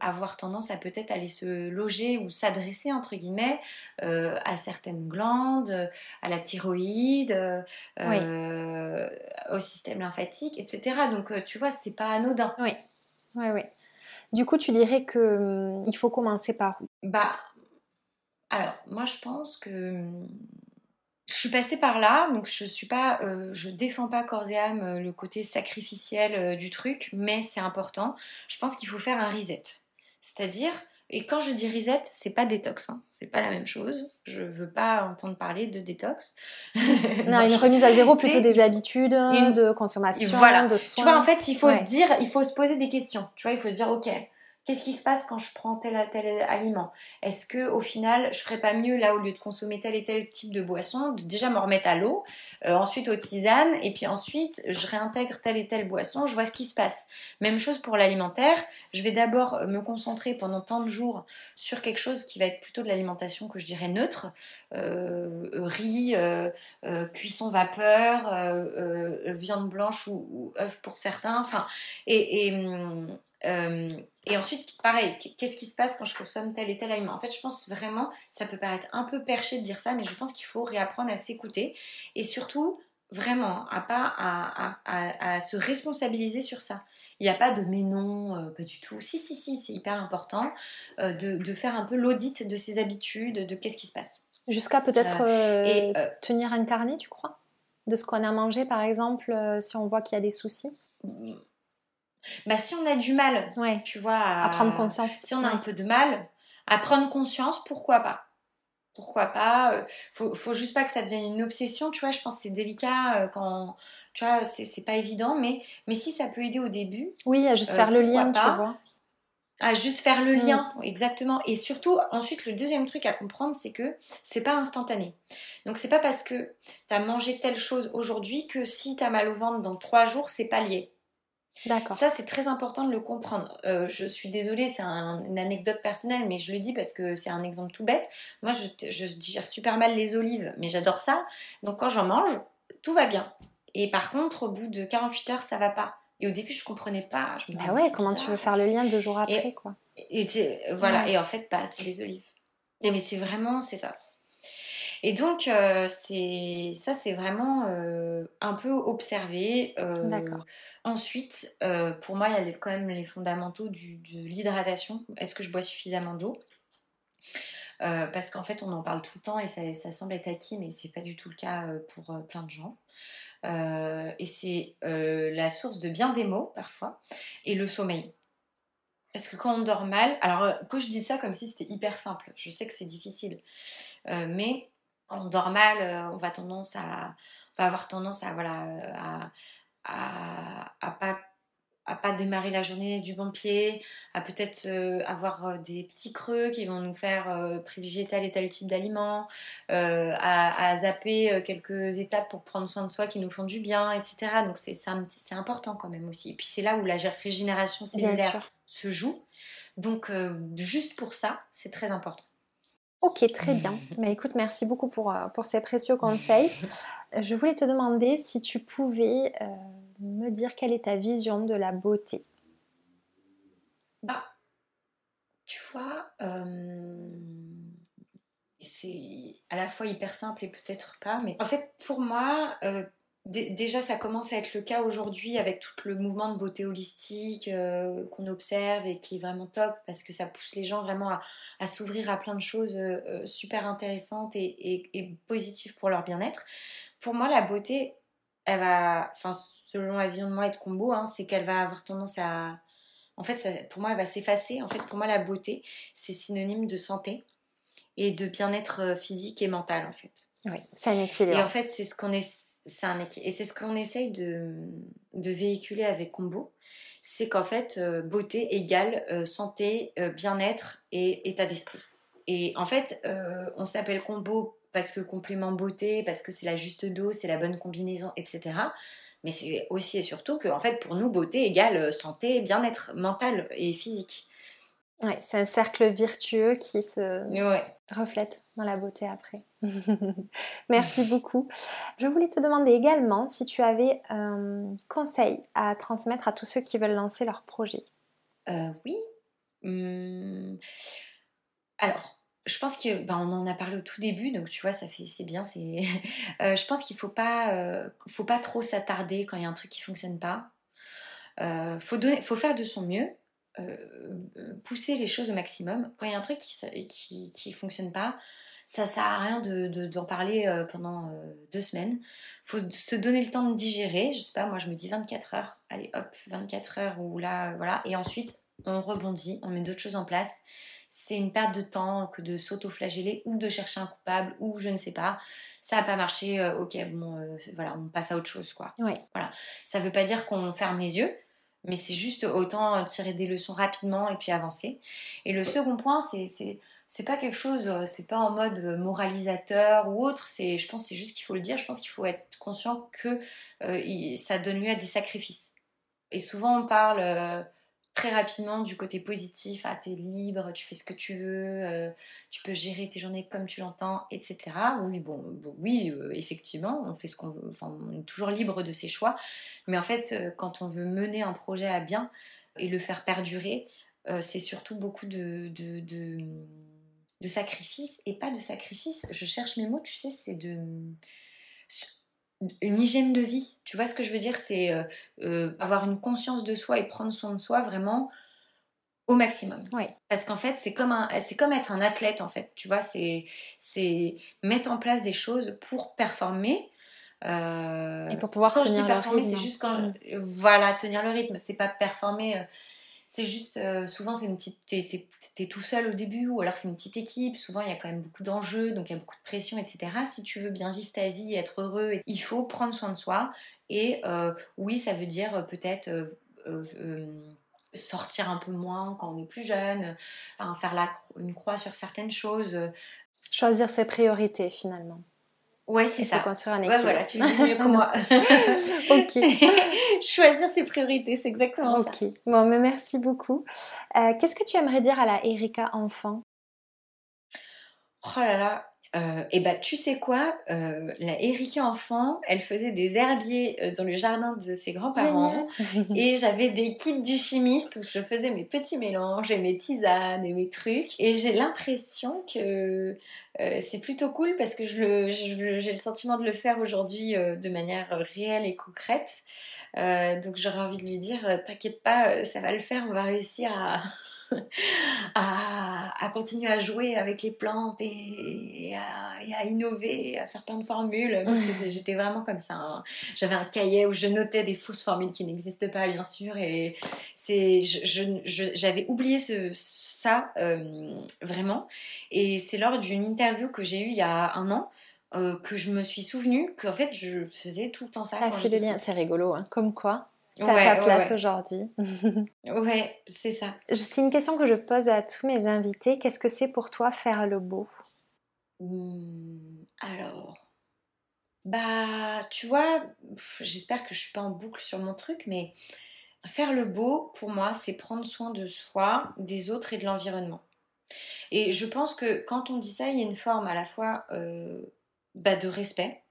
Speaker 2: avoir tendance à peut-être aller se loger ou s'adresser entre guillemets à certaines glandes, à la thyroïde, au système lymphatique, etc. Donc tu vois, c'est pas anodin.
Speaker 1: Oui, oui, oui. Du coup, tu dirais que hum, il faut commencer par où?
Speaker 2: Bah alors, moi, je pense que je suis passée par là, donc je suis pas, euh, je défends pas corps et âme euh, le côté sacrificiel euh, du truc, mais c'est important. Je pense qu'il faut faire un reset, c'est-à-dire, et quand je dis reset, c'est pas détox, hein, c'est pas la même chose. Je veux pas entendre parler de détox.
Speaker 1: non, une remise à zéro plutôt des habitudes de consommation,
Speaker 2: voilà.
Speaker 1: de soins.
Speaker 2: Tu vois, en fait, il faut se dire, il faut se poser des questions. Tu vois, il faut se dire, ok, Qu'est-ce qui se passe quand je prends tel tel aliment? Est-ce que au final, je ferais pas mieux là au lieu de consommer tel et tel type de boisson, de déjà me remettre à l'eau, euh, ensuite aux tisanes, et puis ensuite je réintègre telle et telle boisson, je vois ce qui se passe? Même chose pour l'alimentaire. Je vais d'abord me concentrer pendant tant de jours sur quelque chose qui va être plutôt de l'alimentation que je dirais neutre, euh, riz, euh, cuisson vapeur, viande blanche ou, œufs pour certains. Enfin, et, et hum, et ensuite, pareil, qu'est-ce qui se passe quand je consomme tel et tel aliment? En fait, je pense vraiment, ça peut paraître un peu perché de dire ça, mais je pense qu'il faut réapprendre à s'écouter et surtout, vraiment, à pas à, se responsabiliser sur ça. Il n'y a pas de mais non, euh, pas du tout. Si, si, si, c'est hyper important euh, de, faire un peu l'audit de ses habitudes, de qu'est-ce qui se passe.
Speaker 1: Jusqu'à peut-être euh, tenir un carnet, tu crois? De ce qu'on a mangé, par exemple, si on voit qu'il y a des soucis? Mmh.
Speaker 2: Bah, si on a du mal, tu vois,
Speaker 1: à, prendre conscience.
Speaker 2: Si on a un peu de mal, à prendre conscience, pourquoi pas? Pourquoi pas euh, faut, faut juste pas que ça devienne une obsession tu vois je pense que c'est délicat euh, quand tu vois c'est pas évident mais mais si ça peut aider au début
Speaker 1: oui à juste faire le lien tu vois
Speaker 2: à juste faire le mm. lien, exactement. Et surtout, ensuite, le deuxième truc à comprendre, c'est que c'est pas instantané. Donc, c'est pas parce que tu as mangé telle chose aujourd'hui que si tu as mal au ventre dans trois jours, c'est pas lié. D'accord. Ça, c'est très important de le comprendre. Euh, je suis désolée, c'est une anecdote personnelle, mais je le dis parce que c'est un exemple tout bête. Moi, je, je digère super mal les olives, mais j'adore ça. Donc, quand j'en mange, tout va bien. Et par contre, au bout de 48 heures, ça va pas. Et au début, je comprenais pas. Je
Speaker 1: me bah ouais, comment tu veux faire le lien deux jours après, quoi.
Speaker 2: Et voilà, et en fait, bah, c'est les olives. Et mais c'est vraiment, c'est ça. Et donc, euh, c'est ça, c'est vraiment euh, un peu observé. Euh, D'accord. Ensuite, pour moi, il y a quand même les fondamentaux du, de l'hydratation. Est-ce que je bois suffisamment d'eau? Parce qu'en fait, on en parle tout le temps et ça, ça semble être acquis, mais c'est pas du tout le cas pour plein de gens. et c'est la source de bien des mots parfois, et le sommeil. Parce que quand on dort mal, alors quand je dis ça comme si c'était hyper simple, je sais que c'est difficile, mais on dort mal, euh, on va tendance à, va avoir tendance à voilà à, à, pas à pas démarrer la journée du bon pied, à peut-être euh, avoir euh, des petits creux qui vont nous faire privilégier tel et tel type d'aliment, à, zapper quelques étapes pour prendre soin de soi qui nous font du bien, etc. Donc c'est c'est important quand même aussi. Et puis c'est là où la régénération cellulaire se joue. Donc juste pour ça, c'est très important.
Speaker 1: Ok, très bien. Mais écoute, merci beaucoup pour, euh, pour ces précieux conseils. Je voulais te demander si tu pouvais euh, me dire quelle est ta vision de la beauté.
Speaker 2: Bah, tu vois, euh, c'est à la fois hyper simple et peut-être pas, mais en fait, pour moi, déjà, ça commence à être le cas aujourd'hui avec tout le mouvement de beauté holistique euh, qu'on observe et qui est vraiment top parce que ça pousse les gens vraiment à, s'ouvrir à plein de choses euh, euh, super intéressantes et, positives pour leur bien-être. Pour moi, la beauté, elle va, enfin, selon la vision de moi et de Combo, hein, c'est qu'elle va avoir tendance à. En fait, pour moi, elle va s'effacer. En fait, pour moi, la beauté, c'est synonyme de santé et de bien-être physique et mental, en fait.
Speaker 1: Oui, c'est un équilibre.
Speaker 2: Et en fait, c'est ce qu'on est un Et c'est ce qu'on essaye de, véhiculer avec Combo. C'est qu'en fait, euh, beauté égale euh, santé, euh, bien-être et état d'esprit. Et en fait, on s'appelle Combo parce que complément beauté, parce que c'est la juste dose, c'est la bonne combinaison, etc. Mais c'est aussi et surtout que, en fait, pour nous, beauté égale santé, bien-être mental et physique.
Speaker 1: Ouais, c'est un cercle virtueux qui se reflète dans la beauté après. Merci beaucoup. Je voulais te demander également si tu avais un conseil à transmettre à tous ceux qui veulent lancer leur projet.
Speaker 2: Euh, oui. Hum. Alors, je pense que ben, on en a parlé au tout début, donc tu vois, ça fait c'est bien. C'est, euh, je pense qu'il faut pas, euh, faut pas trop s'attarder quand il y a un truc qui fonctionne pas. faut donner, faut faire de son mieux. Pousser les choses au maximum. Quand il y a un truc qui, qui, qui fonctionne pas, ça sert à rien d'en de, parler euh, pendant euh, deux semaines. faut se donner le temps de digérer. Je sais pas, moi je me dis 24 heures. Allez hop, 24 heures ou là, voilà. Et ensuite, on rebondit, on met d'autres choses en place. C'est une perte de temps que de s'auto-flageller ou de chercher un coupable ou je ne sais pas. Ça n'a pas marché, euh, ok, bon, voilà, on passe à autre chose, quoi.
Speaker 1: Oui.
Speaker 2: Voilà. Ça veut pas dire qu'on ferme les yeux, mais c'est juste autant tirer des leçons rapidement et puis avancer. Et le second point, c'est c'est pas quelque chose, euh, c'est pas en mode euh, moralisateur ou autre, c'est, je pense c'est juste qu'il faut le dire, je pense qu'il faut être conscient que euh, ça donne lieu à des sacrifices. Et souvent on parle très rapidement du côté positif, ah t'es libre, tu fais ce que tu veux, tu peux gérer tes journées comme tu l'entends, etc. Oui, bon, oui, effectivement, on fait ce qu'on enfin, on est toujours libre de ses choix, mais en fait, quand on veut mener un projet à bien et le faire perdurer, c'est surtout beaucoup de de sacrifice et pas de sacrifice. Je cherche mes mots, tu sais, c'est de une hygiène de vie. Tu vois ce que je veux dire? C'est euh, euh, avoir une conscience de soi et prendre soin de soi vraiment au maximum. Parce qu'en fait, c'est comme un, c'est comme être un athlète en fait. Tu vois, c'est c'est mettre en place des choses pour performer.
Speaker 1: Euh, et pour pouvoir tenir le rythme.
Speaker 2: c'est juste quand mm. voilà tenir le rythme. C'est pas performer C'est juste, euh, souvent, c'est une petite, t'es, es, tout seul au début, ou alors c'est une petite équipe. Souvent, il y a quand même beaucoup d'enjeux, donc il y a beaucoup de pression, etc. Si tu veux bien vivre ta vie, être heureux, il faut prendre soin de soi. Et euh, oui, ça veut dire euh, peut-être sortir un peu moins quand on est plus jeune, faire une croix sur certaines choses.
Speaker 1: Choisir ses priorités finalement.
Speaker 2: Ouais, c'est ça.
Speaker 1: construire un équilibre.
Speaker 2: Ouais, voilà, tu le dis mieux que moi. ok. Choisir ses priorités, c'est exactement ça. Ok.
Speaker 1: Bon, mais merci beaucoup. Euh, qu'est-ce que tu aimerais dire à la Erika enfant?
Speaker 2: Oh là là, euh, et bah tu sais quoi, euh, la Erika enfant, elle faisait des herbiers euh, dans le jardin de ses grands-parents. Et j'avais des kits du chimiste où je faisais mes petits mélanges et mes tisanes et mes trucs. Et j'ai l'impression que c'est plutôt cool parce que j'ai le sentiment de le faire aujourd'hui de manière réelle et concrète. donc j'aurais envie de lui dire, t'inquiète pas, ça va le faire, on va réussir à à, continuer à jouer avec les plantes et, à, innover, à faire plein de formules, parce que j'étais vraiment comme ça. Hein. J'avais un cahier où je notais des fausses formules qui n'existent pas, bien sûr, et c'est, j'avais oublié ce, ça euh, vraiment. Et c'est lors d'une interview que j'ai eue il y a un an. Euh, que je me suis souvenu qu'en fait je faisais tout le temps ça.
Speaker 1: Ça fait le lien, c'est rigolo, hein. comme quoi T'as ta place aujourd'hui.
Speaker 2: ouais, c'est ça.
Speaker 1: C'est une question que je pose à tous mes invités. Qu'est-ce que c'est pour toi faire le beau?
Speaker 2: Mmh, Alors, bah, tu vois, j'espère que je suis pas en boucle sur mon truc, mais faire le beau, pour moi, c'est prendre soin de soi, des autres et de l'environnement. Et je pense que quand on dit ça, il y a une forme à la fois euh, bah, de respect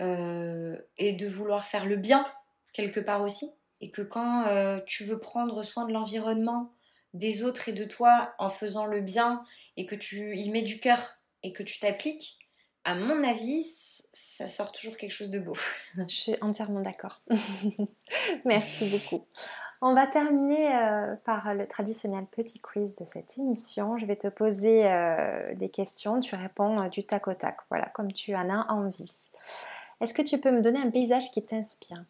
Speaker 2: euh, et de vouloir faire le bien quelque part aussi. Et que quand euh, tu veux prendre soin de l'environnement, des autres et de toi en faisant le bien et que tu y mets du cœur et que tu t'appliques, à mon avis, ça sort toujours quelque chose de beau.
Speaker 1: Je suis entièrement d'accord. Merci beaucoup. On va terminer euh, par le traditionnel petit quiz de cette émission. Je vais te poser euh, des questions, tu réponds du tac au tac, voilà, comme tu en as envie. Est-ce que tu peux me donner un paysage qui t'inspire?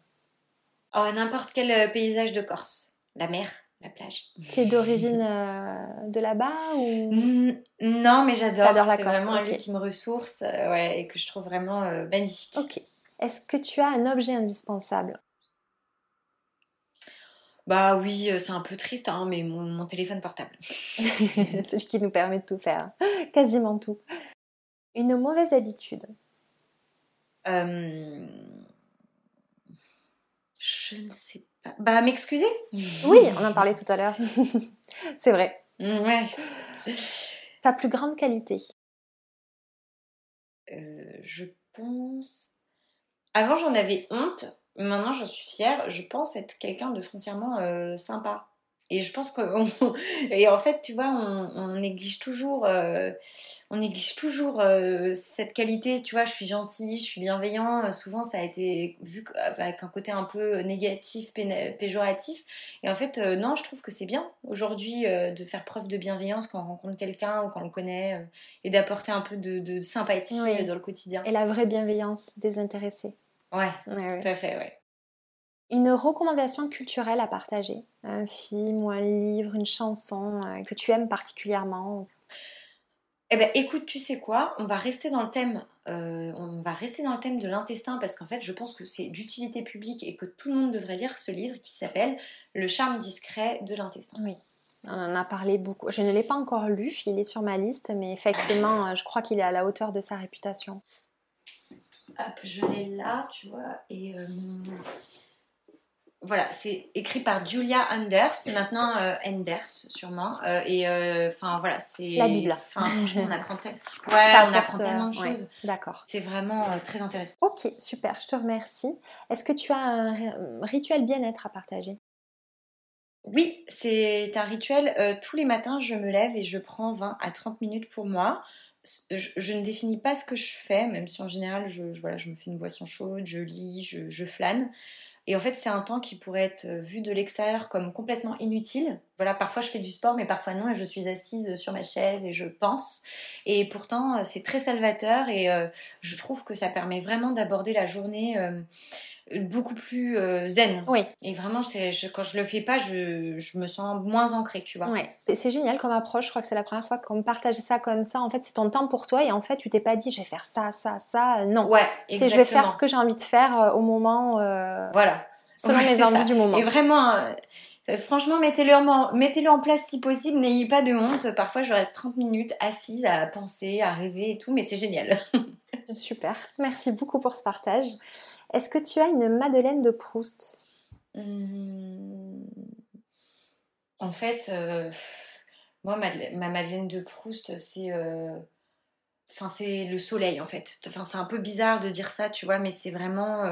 Speaker 2: Oh, n'importe quel euh, paysage de Corse. La mer, la plage.
Speaker 1: Es d'origine euh, de là-bas ou?
Speaker 2: Non, mais j'adore. la C'est vraiment un lieu qui me ressource euh, ouais, et que je trouve vraiment magnifique.
Speaker 1: Ok. Est-ce que tu as un objet indispensable?
Speaker 2: Bah oui, c'est un peu triste, hein, mais mon, téléphone portable.
Speaker 1: Celui qui nous permet de tout faire. Quasiment tout. Une mauvaise habitude
Speaker 2: je ne sais pas. Bah, m'excuser?
Speaker 1: Oui, on en parlait tout à l'heure. c'est vrai.
Speaker 2: Mm, ouais.
Speaker 1: Ta plus grande qualité?
Speaker 2: Euh, Je pense. Avant, j'en avais honte. Maintenant, j'en suis fière. Je pense être quelqu'un de foncièrement euh, sympa. Et je pense que et en fait, tu vois, on, néglige toujours, euh, on néglige toujours euh, cette qualité. Tu vois, je suis gentille, je suis bienveillant. Souvent, ça a été vu avec un côté un peu négatif, péjoratif. Et en fait, euh, non, je trouve que c'est bien aujourd'hui de faire preuve de bienveillance quand on rencontre quelqu'un ou quand on le connaît et d'apporter un peu de, sympathie dans le quotidien.
Speaker 1: Et la vraie bienveillance désintéressée.
Speaker 2: Ouais, ouais tout à fait, ouais.
Speaker 1: Une recommandation culturelle à partager Un film ou un livre, une chanson euh, que tu aimes particulièrement
Speaker 2: eh ben, écoute, tu sais quoi? On va rester dans le thème. Euh, on va rester dans le thème de l'intestin parce qu'en fait, je pense que c'est d'utilité publique et que tout le monde devrait lire ce livre qui s'appelle Le charme discret de l'intestin.
Speaker 1: Oui. On en a parlé beaucoup. Je ne l'ai pas encore lu, il est sur ma liste, mais effectivement, euh, je crois qu'il est à la hauteur de sa réputation.
Speaker 2: Hop, je l'ai là, tu vois, et voilà, c'est écrit par Julia Anders, maintenant euh, Anders sûrement. Euh, et euh, enfin voilà, c'est.
Speaker 1: La Bible.
Speaker 2: franchement, on apprend, ouais, on apprend tellement de choses.
Speaker 1: D'accord.
Speaker 2: C'est vraiment très intéressant.
Speaker 1: Ok, super, je te remercie. Est-ce que tu as un rituel bien-être à partager?
Speaker 2: Oui, c'est un rituel. tous les matins, je me lève et je prends 20 à 30 minutes pour moi. Je, ne définis pas ce que je fais, même si en général, je, voilà, je me fais une boisson chaude, je lis, je, je flâne. Et en fait, c'est un temps qui pourrait être euh, vu de l'extérieur comme complètement inutile. Voilà, parfois je fais du sport, mais parfois non, et je suis assise sur ma chaise et je pense. Et pourtant, euh, c'est très salvateur et euh, je trouve que ça permet vraiment d'aborder la journée beaucoup plus euh, zen.
Speaker 1: Oui.
Speaker 2: Et vraiment, je, quand je le fais pas, je, je, me sens moins ancrée, tu vois.
Speaker 1: Ouais. C'est génial comme approche. Je crois que c'est la première fois qu'on partage ça comme ça. En fait, c'est ton temps pour toi et en fait, tu t'es pas dit je vais faire ça, ça, ça. Non.
Speaker 2: Ouais.
Speaker 1: C'est je vais faire ce que j'ai envie de faire euh, au moment.
Speaker 2: Euh, voilà.
Speaker 1: Selon mes envies du moment.
Speaker 2: Et vraiment. Franchement, mettez-le en, mettez en place si possible, n'ayez pas de honte. Parfois, je reste 30 minutes assise à penser, à rêver et tout, mais c'est génial.
Speaker 1: Super. Merci beaucoup pour ce partage. Est-ce que tu as une Madeleine de Proust?
Speaker 2: Mmh. En fait, euh, moi, ma Madeleine de Proust, c'est. Euh, enfin, c'est le soleil en fait. Enfin, c'est un peu bizarre de dire ça, tu vois, mais c'est vraiment.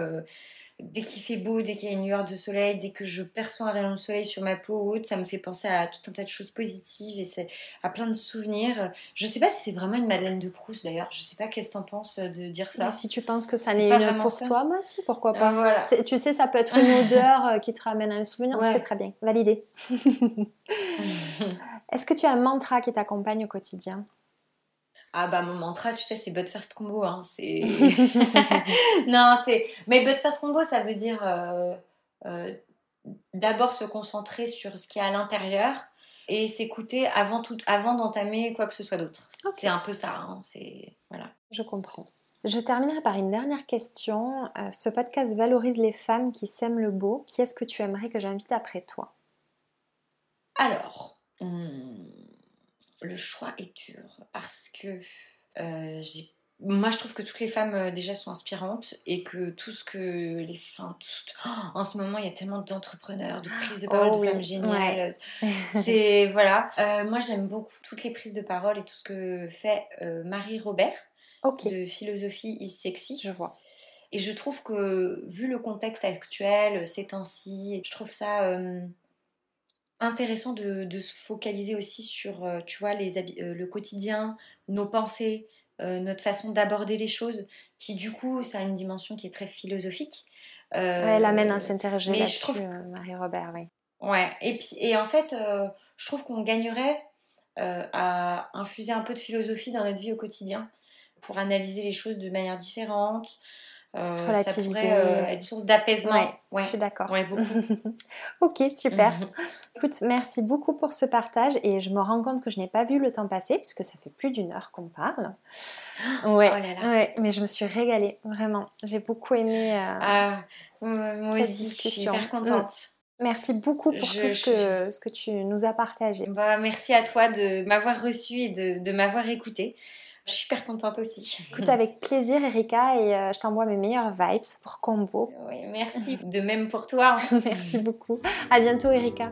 Speaker 2: Euh, dès qu'il fait beau, dès qu'il y a une lueur de soleil, dès que je perçois un rayon de soleil sur ma peau ou autre, ça me fait penser à tout un tas de choses positives et c'est à plein de souvenirs. Je sais pas si c'est vraiment une Madeleine de Proust d'ailleurs. Je sais pas qu'est-ce que t'en penses de dire ça?
Speaker 1: si tu penses que ça n'est une pour toi, moi aussi, pourquoi pas.
Speaker 2: Euh, voilà.
Speaker 1: Tu sais, ça peut être une odeur euh, qui te ramène à un souvenir. C'est très bien, validé. Est-ce que tu as un mantra qui t'accompagne au quotidien?
Speaker 2: Ah bah mon mantra, tu sais, c'est But First Combo. Hein. C'est... non, c'est... Mais But First Combo, ça veut dire euh, euh, d'abord se concentrer sur ce qui est à l'intérieur et s'écouter avant, tout... avant d'entamer quoi que ce soit d'autre. C'est un peu ça. Hein. C'est... Voilà.
Speaker 1: Je comprends. Je terminerai par une dernière question. Euh, ce podcast valorise les femmes qui s'aiment le beau. Qui est-ce que tu aimerais que j'invite après toi?
Speaker 2: Alors... Hmm, le choix est dur parce que euh, moi je trouve que toutes les femmes euh, déjà sont inspirantes et que tout ce que les femmes en ce moment il y a tellement d'entrepreneurs de prises de parole oh de femmes géniales. c'est voilà. Euh, moi j'aime beaucoup toutes les prises de parole et tout ce que fait Marie Robert de philosophie is sexy.
Speaker 1: Je vois.
Speaker 2: Et je trouve que vu le contexte actuel ces temps-ci je trouve ça intéressant de, se focaliser aussi sur, euh, tu vois, les euh, le quotidien, nos pensées, euh, notre façon d'aborder les choses, qui du coup, ça a une dimension qui est très philosophique.
Speaker 1: elle amène à s'interroger là-dessus, trouve... Marie-Robert, oui.
Speaker 2: Ouais, et, puis, et en fait, je trouve qu'on gagnerait à infuser un peu de philosophie dans notre vie au quotidien pour analyser les choses de manière différente, Relativiser. Ça pourrait euh, être source d'apaisement.
Speaker 1: Ouais, je suis d'accord.
Speaker 2: Ouais,
Speaker 1: ok, super. Écoute, merci beaucoup pour ce partage et je me rends compte que je n'ai pas vu le temps passer puisque ça fait plus d'une heure qu'on parle. Ouais, oh là là. ouais, mais je me suis régalée, vraiment. J'ai beaucoup aimé euh,
Speaker 2: ah, moi cette discussion. Je suis hyper contente.
Speaker 1: Mm. Merci beaucoup pour tout ce que, ce que tu nous as partagé.
Speaker 2: Bah, merci à toi de m'avoir reçu et de, de m'avoir écouté. Je suis super contente aussi.
Speaker 1: Écoute, avec plaisir, Erika, et euh, je t'envoie mes meilleures vibes pour Combo.
Speaker 2: Oui, merci. De même pour toi.
Speaker 1: merci beaucoup. À bientôt, Erika.